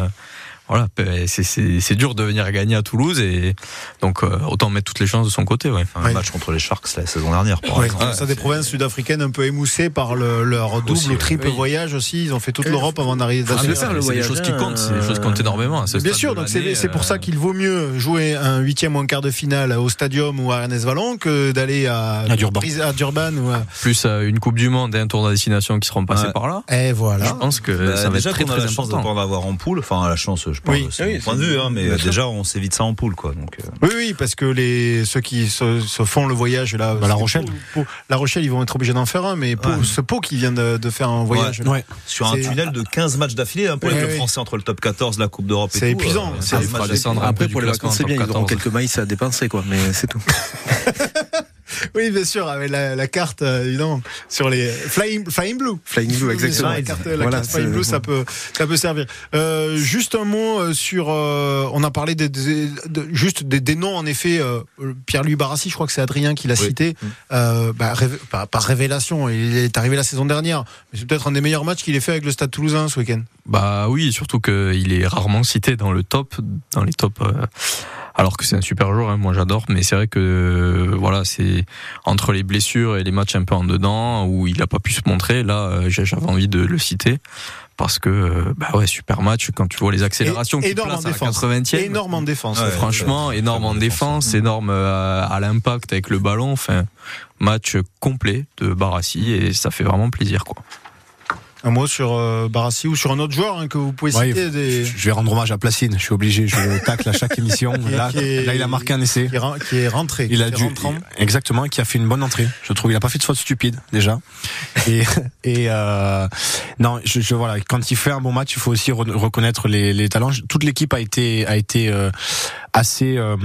Euh, voilà, c'est- dur de venir gagner à Toulouse et donc euh, autant mettre toutes les chances de son côté. Ouais. Un match contre les Sharks la saison dernière, par Ouais, exemple. ça des provinces sud-africaines un peu émoussées par le- leur double Aussi, ou triple oui. voyage aussi. Ils ont fait toute l'Europe avant d'arriver. Ah, c'est des choses qui comptent, c'est des choses qui comptent énormément. à ce Bien sûr, donc c'est c'est pour euh, ça qu'il vaut mieux jouer un huitième ou un quart de finale au Stadium ou à Ernest Vallon que d'aller à, À Durban. à Durban ou à... plus euh, une Coupe du Monde et un tour de destination qui seront passés par là. Et voilà. Je pense que Bah, ça va déjà être très très la chance de important. pas en avoir en poule, enfin la chance, je parle Oui. de c'est Oui, mon point de vue, hein, mais sûr. déjà on s'évite ça en poule, quoi. Donc, euh, Oui, oui, parce que les ceux qui se, se font le voyage là, Bah, La Rochelle. Pau- Pau- La Rochelle, ils vont être obligés d'en faire un, mais Pau, Ouais. ce Pau qui vient de, de faire un voyage. là. Ouais. sur un tunnel de 15 matchs d'affilée, un peu Ouais, avec ouais. le français entre le top 14, la Coupe d'Europe et C'est épuisant. euh, c'est les après peu du pour les vacances, c'est bien. Ils auront 14. quelques maïs à dépenser, quoi. Mais c'est tout. Oui, bien sûr, avec la, la carte, euh, évidemment, sur les Flying, Flying Blue. Flying Blue, exactement. La carte, la Voilà, carte Flying Blue, ça peut, ça peut servir. Euh, juste un mot euh, sur, euh, on a parlé des, des- de- juste des, des noms, en effet. euh, Pierre-Louis Barassi, je crois que c'est Adrien qui l'a Oui. cité. Euh, bah, par révélation, il est arrivé la saison dernière, mais c'est peut-être un des meilleurs matchs qu'il ait fait avec le Stade Toulousain ce week-end. Bah oui, surtout qu'il est rarement cité dans le top, dans les tops. Alors que c'est un super joueur, hein, moi j'adore, mais c'est vrai que euh, voilà, c'est entre les blessures et les matchs un peu en dedans où il a pas pu se montrer. Là, euh, j'ai- j'avais envie de le citer parce que euh, bah ouais, super match quand tu vois les accélérations qu'il place en à la défense. 80e. Énorme en défense. Ouais, Franchement, ouais, énorme en défense, énorme euh, à l'impact avec le ballon. Enfin, match complet de Barassi et ça fait vraiment plaisir, quoi. Un mot sur euh, Barassi ou sur un autre joueur hein, que vous pouvez Ouais, citer. Des... Je vais rendre hommage à Placine, je suis obligé, je le tacle à chaque émission. Là, est- là, il a marqué un essai. Qui est, ren- qui est rentré. Il a dû, rentrant. exactement, qui a fait une bonne entrée. Je trouve, il a pas fait de faute stupide déjà. Et, et euh, non, je, je voilà, quand il fait un bon match, il faut aussi re- reconnaître les, les talents. Toute l'équipe a été a été euh, assez euh,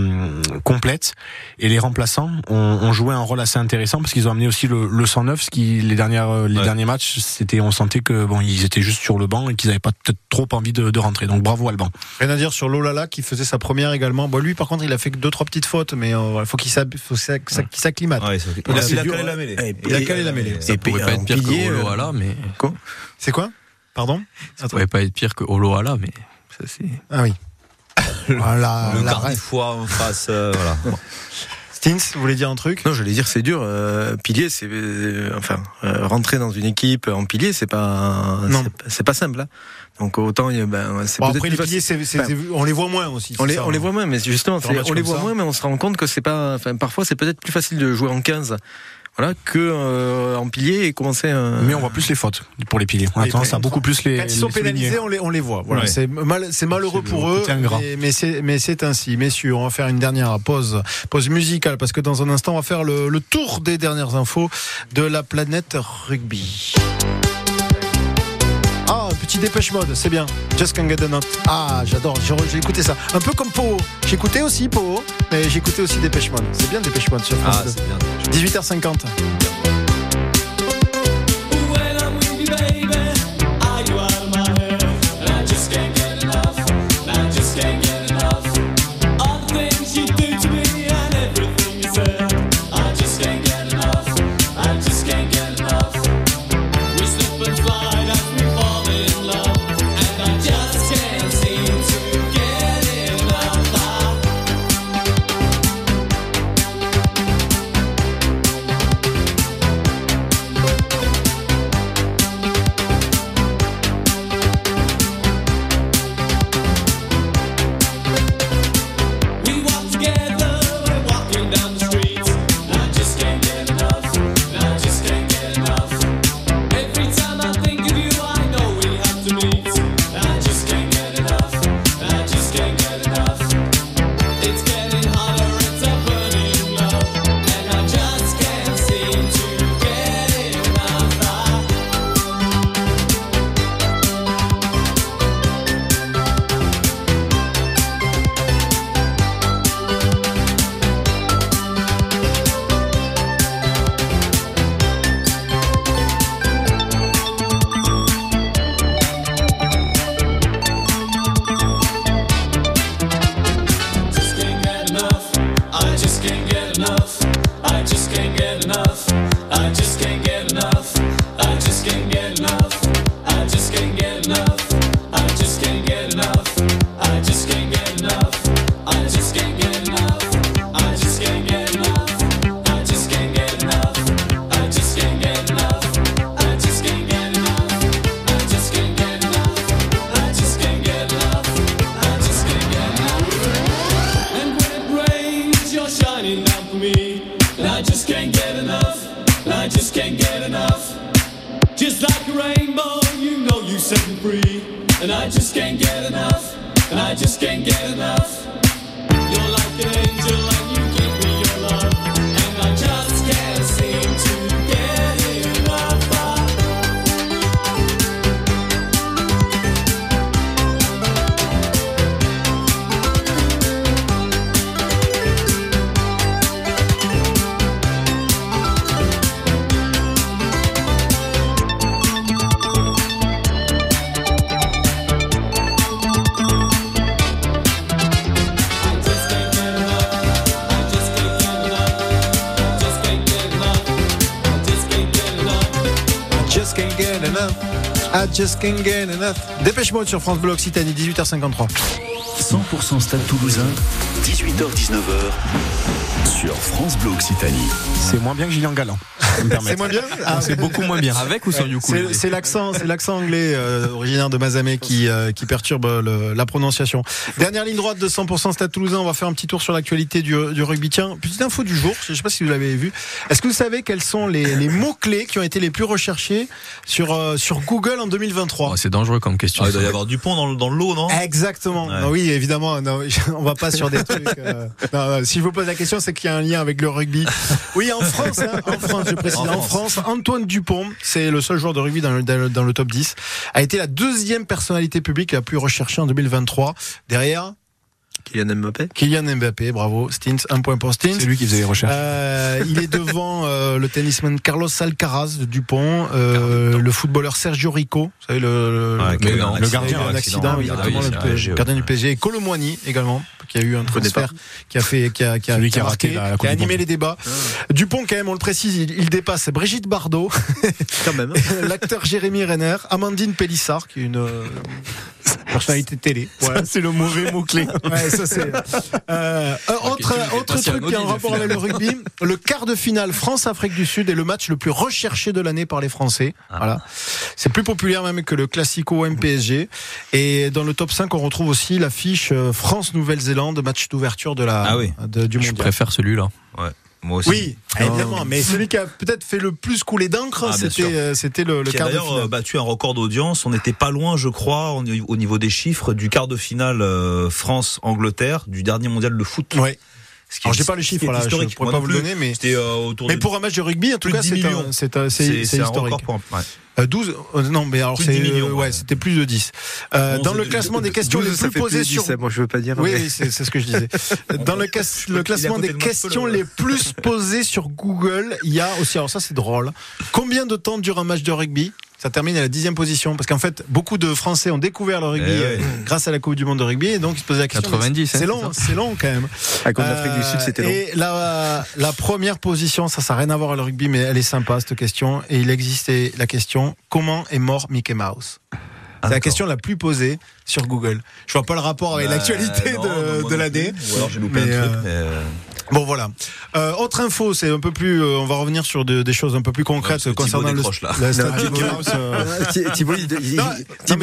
complète et les remplaçants ont, ont joué un rôle assez intéressant parce qu'ils ont amené aussi le, le 109, ce qui les dernières euh, les Ouais. derniers matchs, c'était on sentait que bon, ils étaient juste sur le banc et qu'ils avaient pas peut-être trop envie de, de rentrer. Donc bravo Alban. Rien à dire sur Lolala qui faisait sa première également. Bon, lui, par contre, il a fait que deux trois petites fautes, mais euh, il faut qu'il s'acclimate. ouais, Il il a- il a calé la mêlée. Et Il a calé la mêlée. Ça pouvait pas être pire que euh, Oloala, mais C'est quoi? Pardon? Ça pouvait pas être pire que Oloala, mais ça c'est. Ah oui. Voilà, Le foie en face, euh, voilà. Stins, vous voulez dire un truc? Non, j'allais dire c'est dur. Euh, pilier, c'est euh, enfin euh, rentrer dans une équipe en pilier, c'est pas Non. c'est- pas simple. Hein. Donc autant a- ben c'est Bon, Après, les piliers, c'est- c'est- Enfin, c'est- on les voit moins aussi. on les, ça, on les hein. voit moins, mais justement, on les voit ça. moins, mais on se rend compte que c'est pas. Enfin, parfois, c'est peut-être plus facile de jouer en 15, voilà, que euh, en pilier et commencer. euh, Mais on voit plus les fautes pour les piliers. On a tendance à quand- beaucoup plus les. Quand ils sont les pénalisés, on les, on les voit. Voilà, Ouais. c'est mal, c'est malheureux pour eux, mais, mais c'est, mais c'est ainsi. Messieurs, on va faire une dernière pause, pause musicale, parce que dans un instant, on va faire le, le tour des dernières infos de la planète rugby. Petit dépêche mode, c'est bien. Just can get a note. Ah, j'adore, j'ai, écouté ça. Un peu comme Po. J'écoutais aussi Po, mais j'écoutais aussi dépêche mode. C'est bien dépêche mode sur France Ah, 2. c'est bien. 18h50. Enough. Dépêche Mode sur France Bleu Occitanie, 18h53. 100% Stade Toulousain, 18h-19h sur France Bleu Occitanie. C'est moins bien que Gillian Galland. C'est moins bien Ah, c'est beaucoup moins bien. Avec ou sans Ouais, ukulélé C'est c'est l'accent, c'est l'accent anglais euh, originaire de Mazamet qui euh, qui perturbe le- la prononciation. Dernière ligne droite de 100% Stade Toulousain. On va faire un petit tour sur l'actualité du, du rugby. Tiens, petite info du jour. Je sais pas si vous l'avez vu. Est-ce que vous savez quels sont les, les mots clés qui ont été les plus recherchés sur euh, sur Google en 2023 Oh, C'est dangereux comme question. Ah, il doit y avoir du pont dans, le- dans le lot, non? Exactement. Ouais. Non, oui, évidemment. Non, on va pas sur des trucs. euh, non, non, si je vous pose la question, c'est qu'il y a un lien avec le rugby. Oui, en France, hein, en France, je précise, En en, France. Antoine Dupont, c'est le seul joueur de rugby dans le, dans le- dans le top 10, a été la deuxième personnalité publique la plus recherchée en 2023. Derrière. Kylian Mbappé. Kylian Mbappé, bravo. Stins, un point pour Stins. C'est lui qui faisait les recherches. Euh, il est devant euh, le tennisman Carlos Alcaraz de Dupont, euh, le footballeur Sergio Rico, vous savez le, Ouais, le, gardien, un accident, accident, oui, exactement, oui, le gardien du PSG, et Colomboigny également, qui a eu un transfert, qui a fait, qui a, qui a, qui marqué, la- la qui a animé les débats. Dupont, quand même, on le précise, il, il dépasse Brigitte Bardot, Quand même. l'acteur Jérémy Renner, Amandine Pélissard, qui est une euh, personnalité télé. C'est le mauvais mot-clé. Ouais, ça c'est. Euh, euh, autre truc qui a un rapport avec le rugby, le quart de finale France-Afrique du Sud est le match le plus recherché de l'année par les Français. Ah. Voilà. C'est plus populaire même que le Classico MPSG. Et dans le top 5, on retrouve aussi l'affiche euh, France-Nouvelle-Zélande, match d'ouverture de la Ah oui. de- du Je mondial. préfère celui-là. Ouais, moi aussi. Oui, évidemment, mais celui qui a peut-être fait le plus couler d'encre, Ah, c'était euh, c'était le, le qui a quart de d'ailleurs finale. euh, battu un record d'audience. On n'était pas loin, je crois, au au niveau des chiffres, du quart de finale euh, France-Angleterre du dernier mondial de foot. Qui Alors j'ai pas chiffres est là, je historique. pourrais pas vous le donner, mais C'était euh, autour mais de pour un match de rugby, en tout de cas, 10 c'est c'est un- c'est c'est c'est c'est un historique. record pour un- ouais. Euh, 12 euh, non mais alors c'est 10 millions, euh, ouais. ouais c'était plus de 10 euh, 11 dans le classement des questions 12, les ça plus posées plus de 10, sur ça, moi je veux pas dire. oui, mais- c'est ce que je disais. Dans le, cas- le classement des de questions le- les plus posées sur Google, il y a aussi, alors ça c'est drôle, combien de temps dure un match de rugby? Ça termine à la dixième position parce qu'en fait beaucoup de Français ont découvert le rugby Eh ouais. euh, grâce à la Coupe du Monde de rugby et donc ils se posaient la question 90, mais hein, c'est long ça c'est long quand même À cause l'Afrique du Sud, c'était long. et la, la première position, ça n'a rien à voir avec le rugby, mais elle est sympa cette question. Et il existait la question comment est mort Mickey Mouse C'est la question la plus posée sur Google. Je vois pas le rapport avec Bah, l'actualité non, de, l'année. Ou alors j'ai loupé Mais, un truc. euh, mais, euh, Bon voilà. Euh, autre info, c'est un peu plus. euh, on va revenir sur de- des choses un peu plus concrètes Ouais, concernant le, là. Non, Mickey Mouse.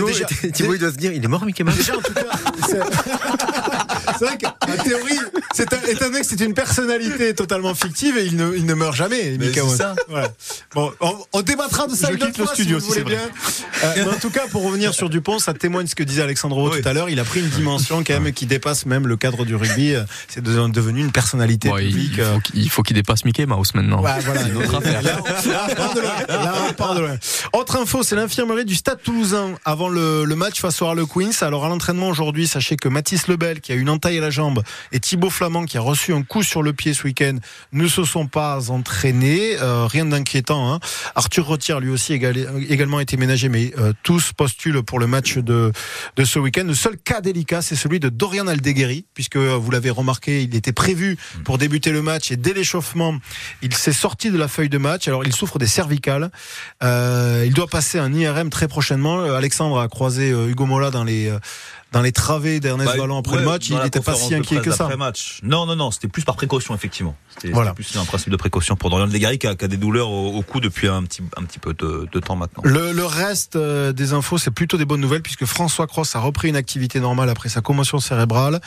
déjà- Thibaut, il doit se dire, il est mort, Mickey Mouse. Déjà, en tout cas, c'est vrai qu'en théorie, c'est un, étant donné que c'est une personnalité totalement fictive et il ne, il ne meurt jamais, Mais Mickey c'est Mouse. ça. Voilà. Bon, on, on débattra de ça Je une autre quitte le fois, studio, si vous si voulez c'est bien. Euh, en tout cas, pour revenir sur Dupont, ça témoigne ce que disait Alexandro Oui. tout à l'heure. Il a pris une dimension quand même qui dépasse même le cadre du rugby. C'est de- devenu une personnalité Bon, publique. il euh, faut qu'il il faut qu'il dépasse Mickey Mouse maintenant. Ouais, voilà. Une autre affaire. Là, on de. Là, Autre info, c'est l'infirmerie du Stade Toulousain avant le, match face au Harlequins. Alors à l'entraînement aujourd'hui, sachez que Mathis Lebel, qui a une entaille à la jambe, et Thibaut Flamand, qui a reçu un coup sur le pied ce week-end, ne se sont pas entraînés. Euh, rien d'inquiétant. Hein. Arthur Retière, lui aussi, égal- également été ménagé, mais euh, tous postulent pour le match de, de ce week-end. Le seul cas délicat, c'est celui de Dorian Aldeguerri, puisque euh, vous l'avez remarqué, il était prévu pour débuter le match et dès l'échauffement, il s'est sorti de la feuille de match. Alors il souffre des cervicales. Euh, il doit passer un IRM très prochainement. Euh, Alexandre a croisé euh, Hugo Mola dans les euh, dans les travées d'Ernest Bah, après ouais, le match. Il n'était pas si inquiet que ça. d'après-match. Non, non, non, c'était plus par précaution, effectivement. C'était Voilà. plus un principe de précaution pour Dorian Legari qui a, qui a des douleurs au, au cou depuis un petit, un petit peu de, de temps maintenant. Le, le reste euh, des infos, c'est plutôt des bonnes nouvelles puisque François Cross a repris une activité normale après sa commotion cérébrale.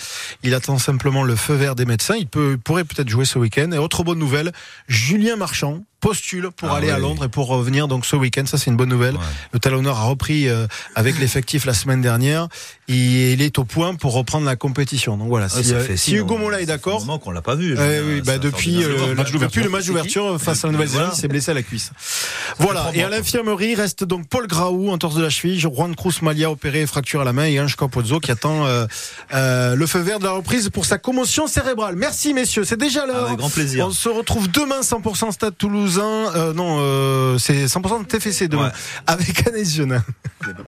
Il attend simplement le feu vert des médecins. Il peut, pourrait peut-être jouer ce week-end. Et autre bonne nouvelle, Julien Marchand postule pour Ah aller à. Londres et pour revenir donc ce week-end. Ça, c'est une bonne nouvelle. Le talonneur a repris euh, avec l'effectif la semaine dernière. Et il est au point pour reprendre la compétition. Donc voilà. Ouais, Si, ça euh, fait si Hugo. Mola est d'accord. qu'on l'a pas vu. Eh veux dire, oui, bah depuis, euh, le match d'ouverture face à la Nouvelle-Zélande, il s'est blessé à la cuisse. Voilà. Et à l'infirmerie reste donc Paul Graou, entorse de la cheville, Juan Cruz Malia opéré fracture à la main et Ange Capozzo qui attend euh, euh, le feu vert de la reprise pour sa commotion cérébrale. Merci messieurs, c'est déjà l'heure. Grand plaisir. On se retrouve demain 100% Stade Toulousain. Euh, non, euh, c'est 100% TFC demain avec Anaïs Genin.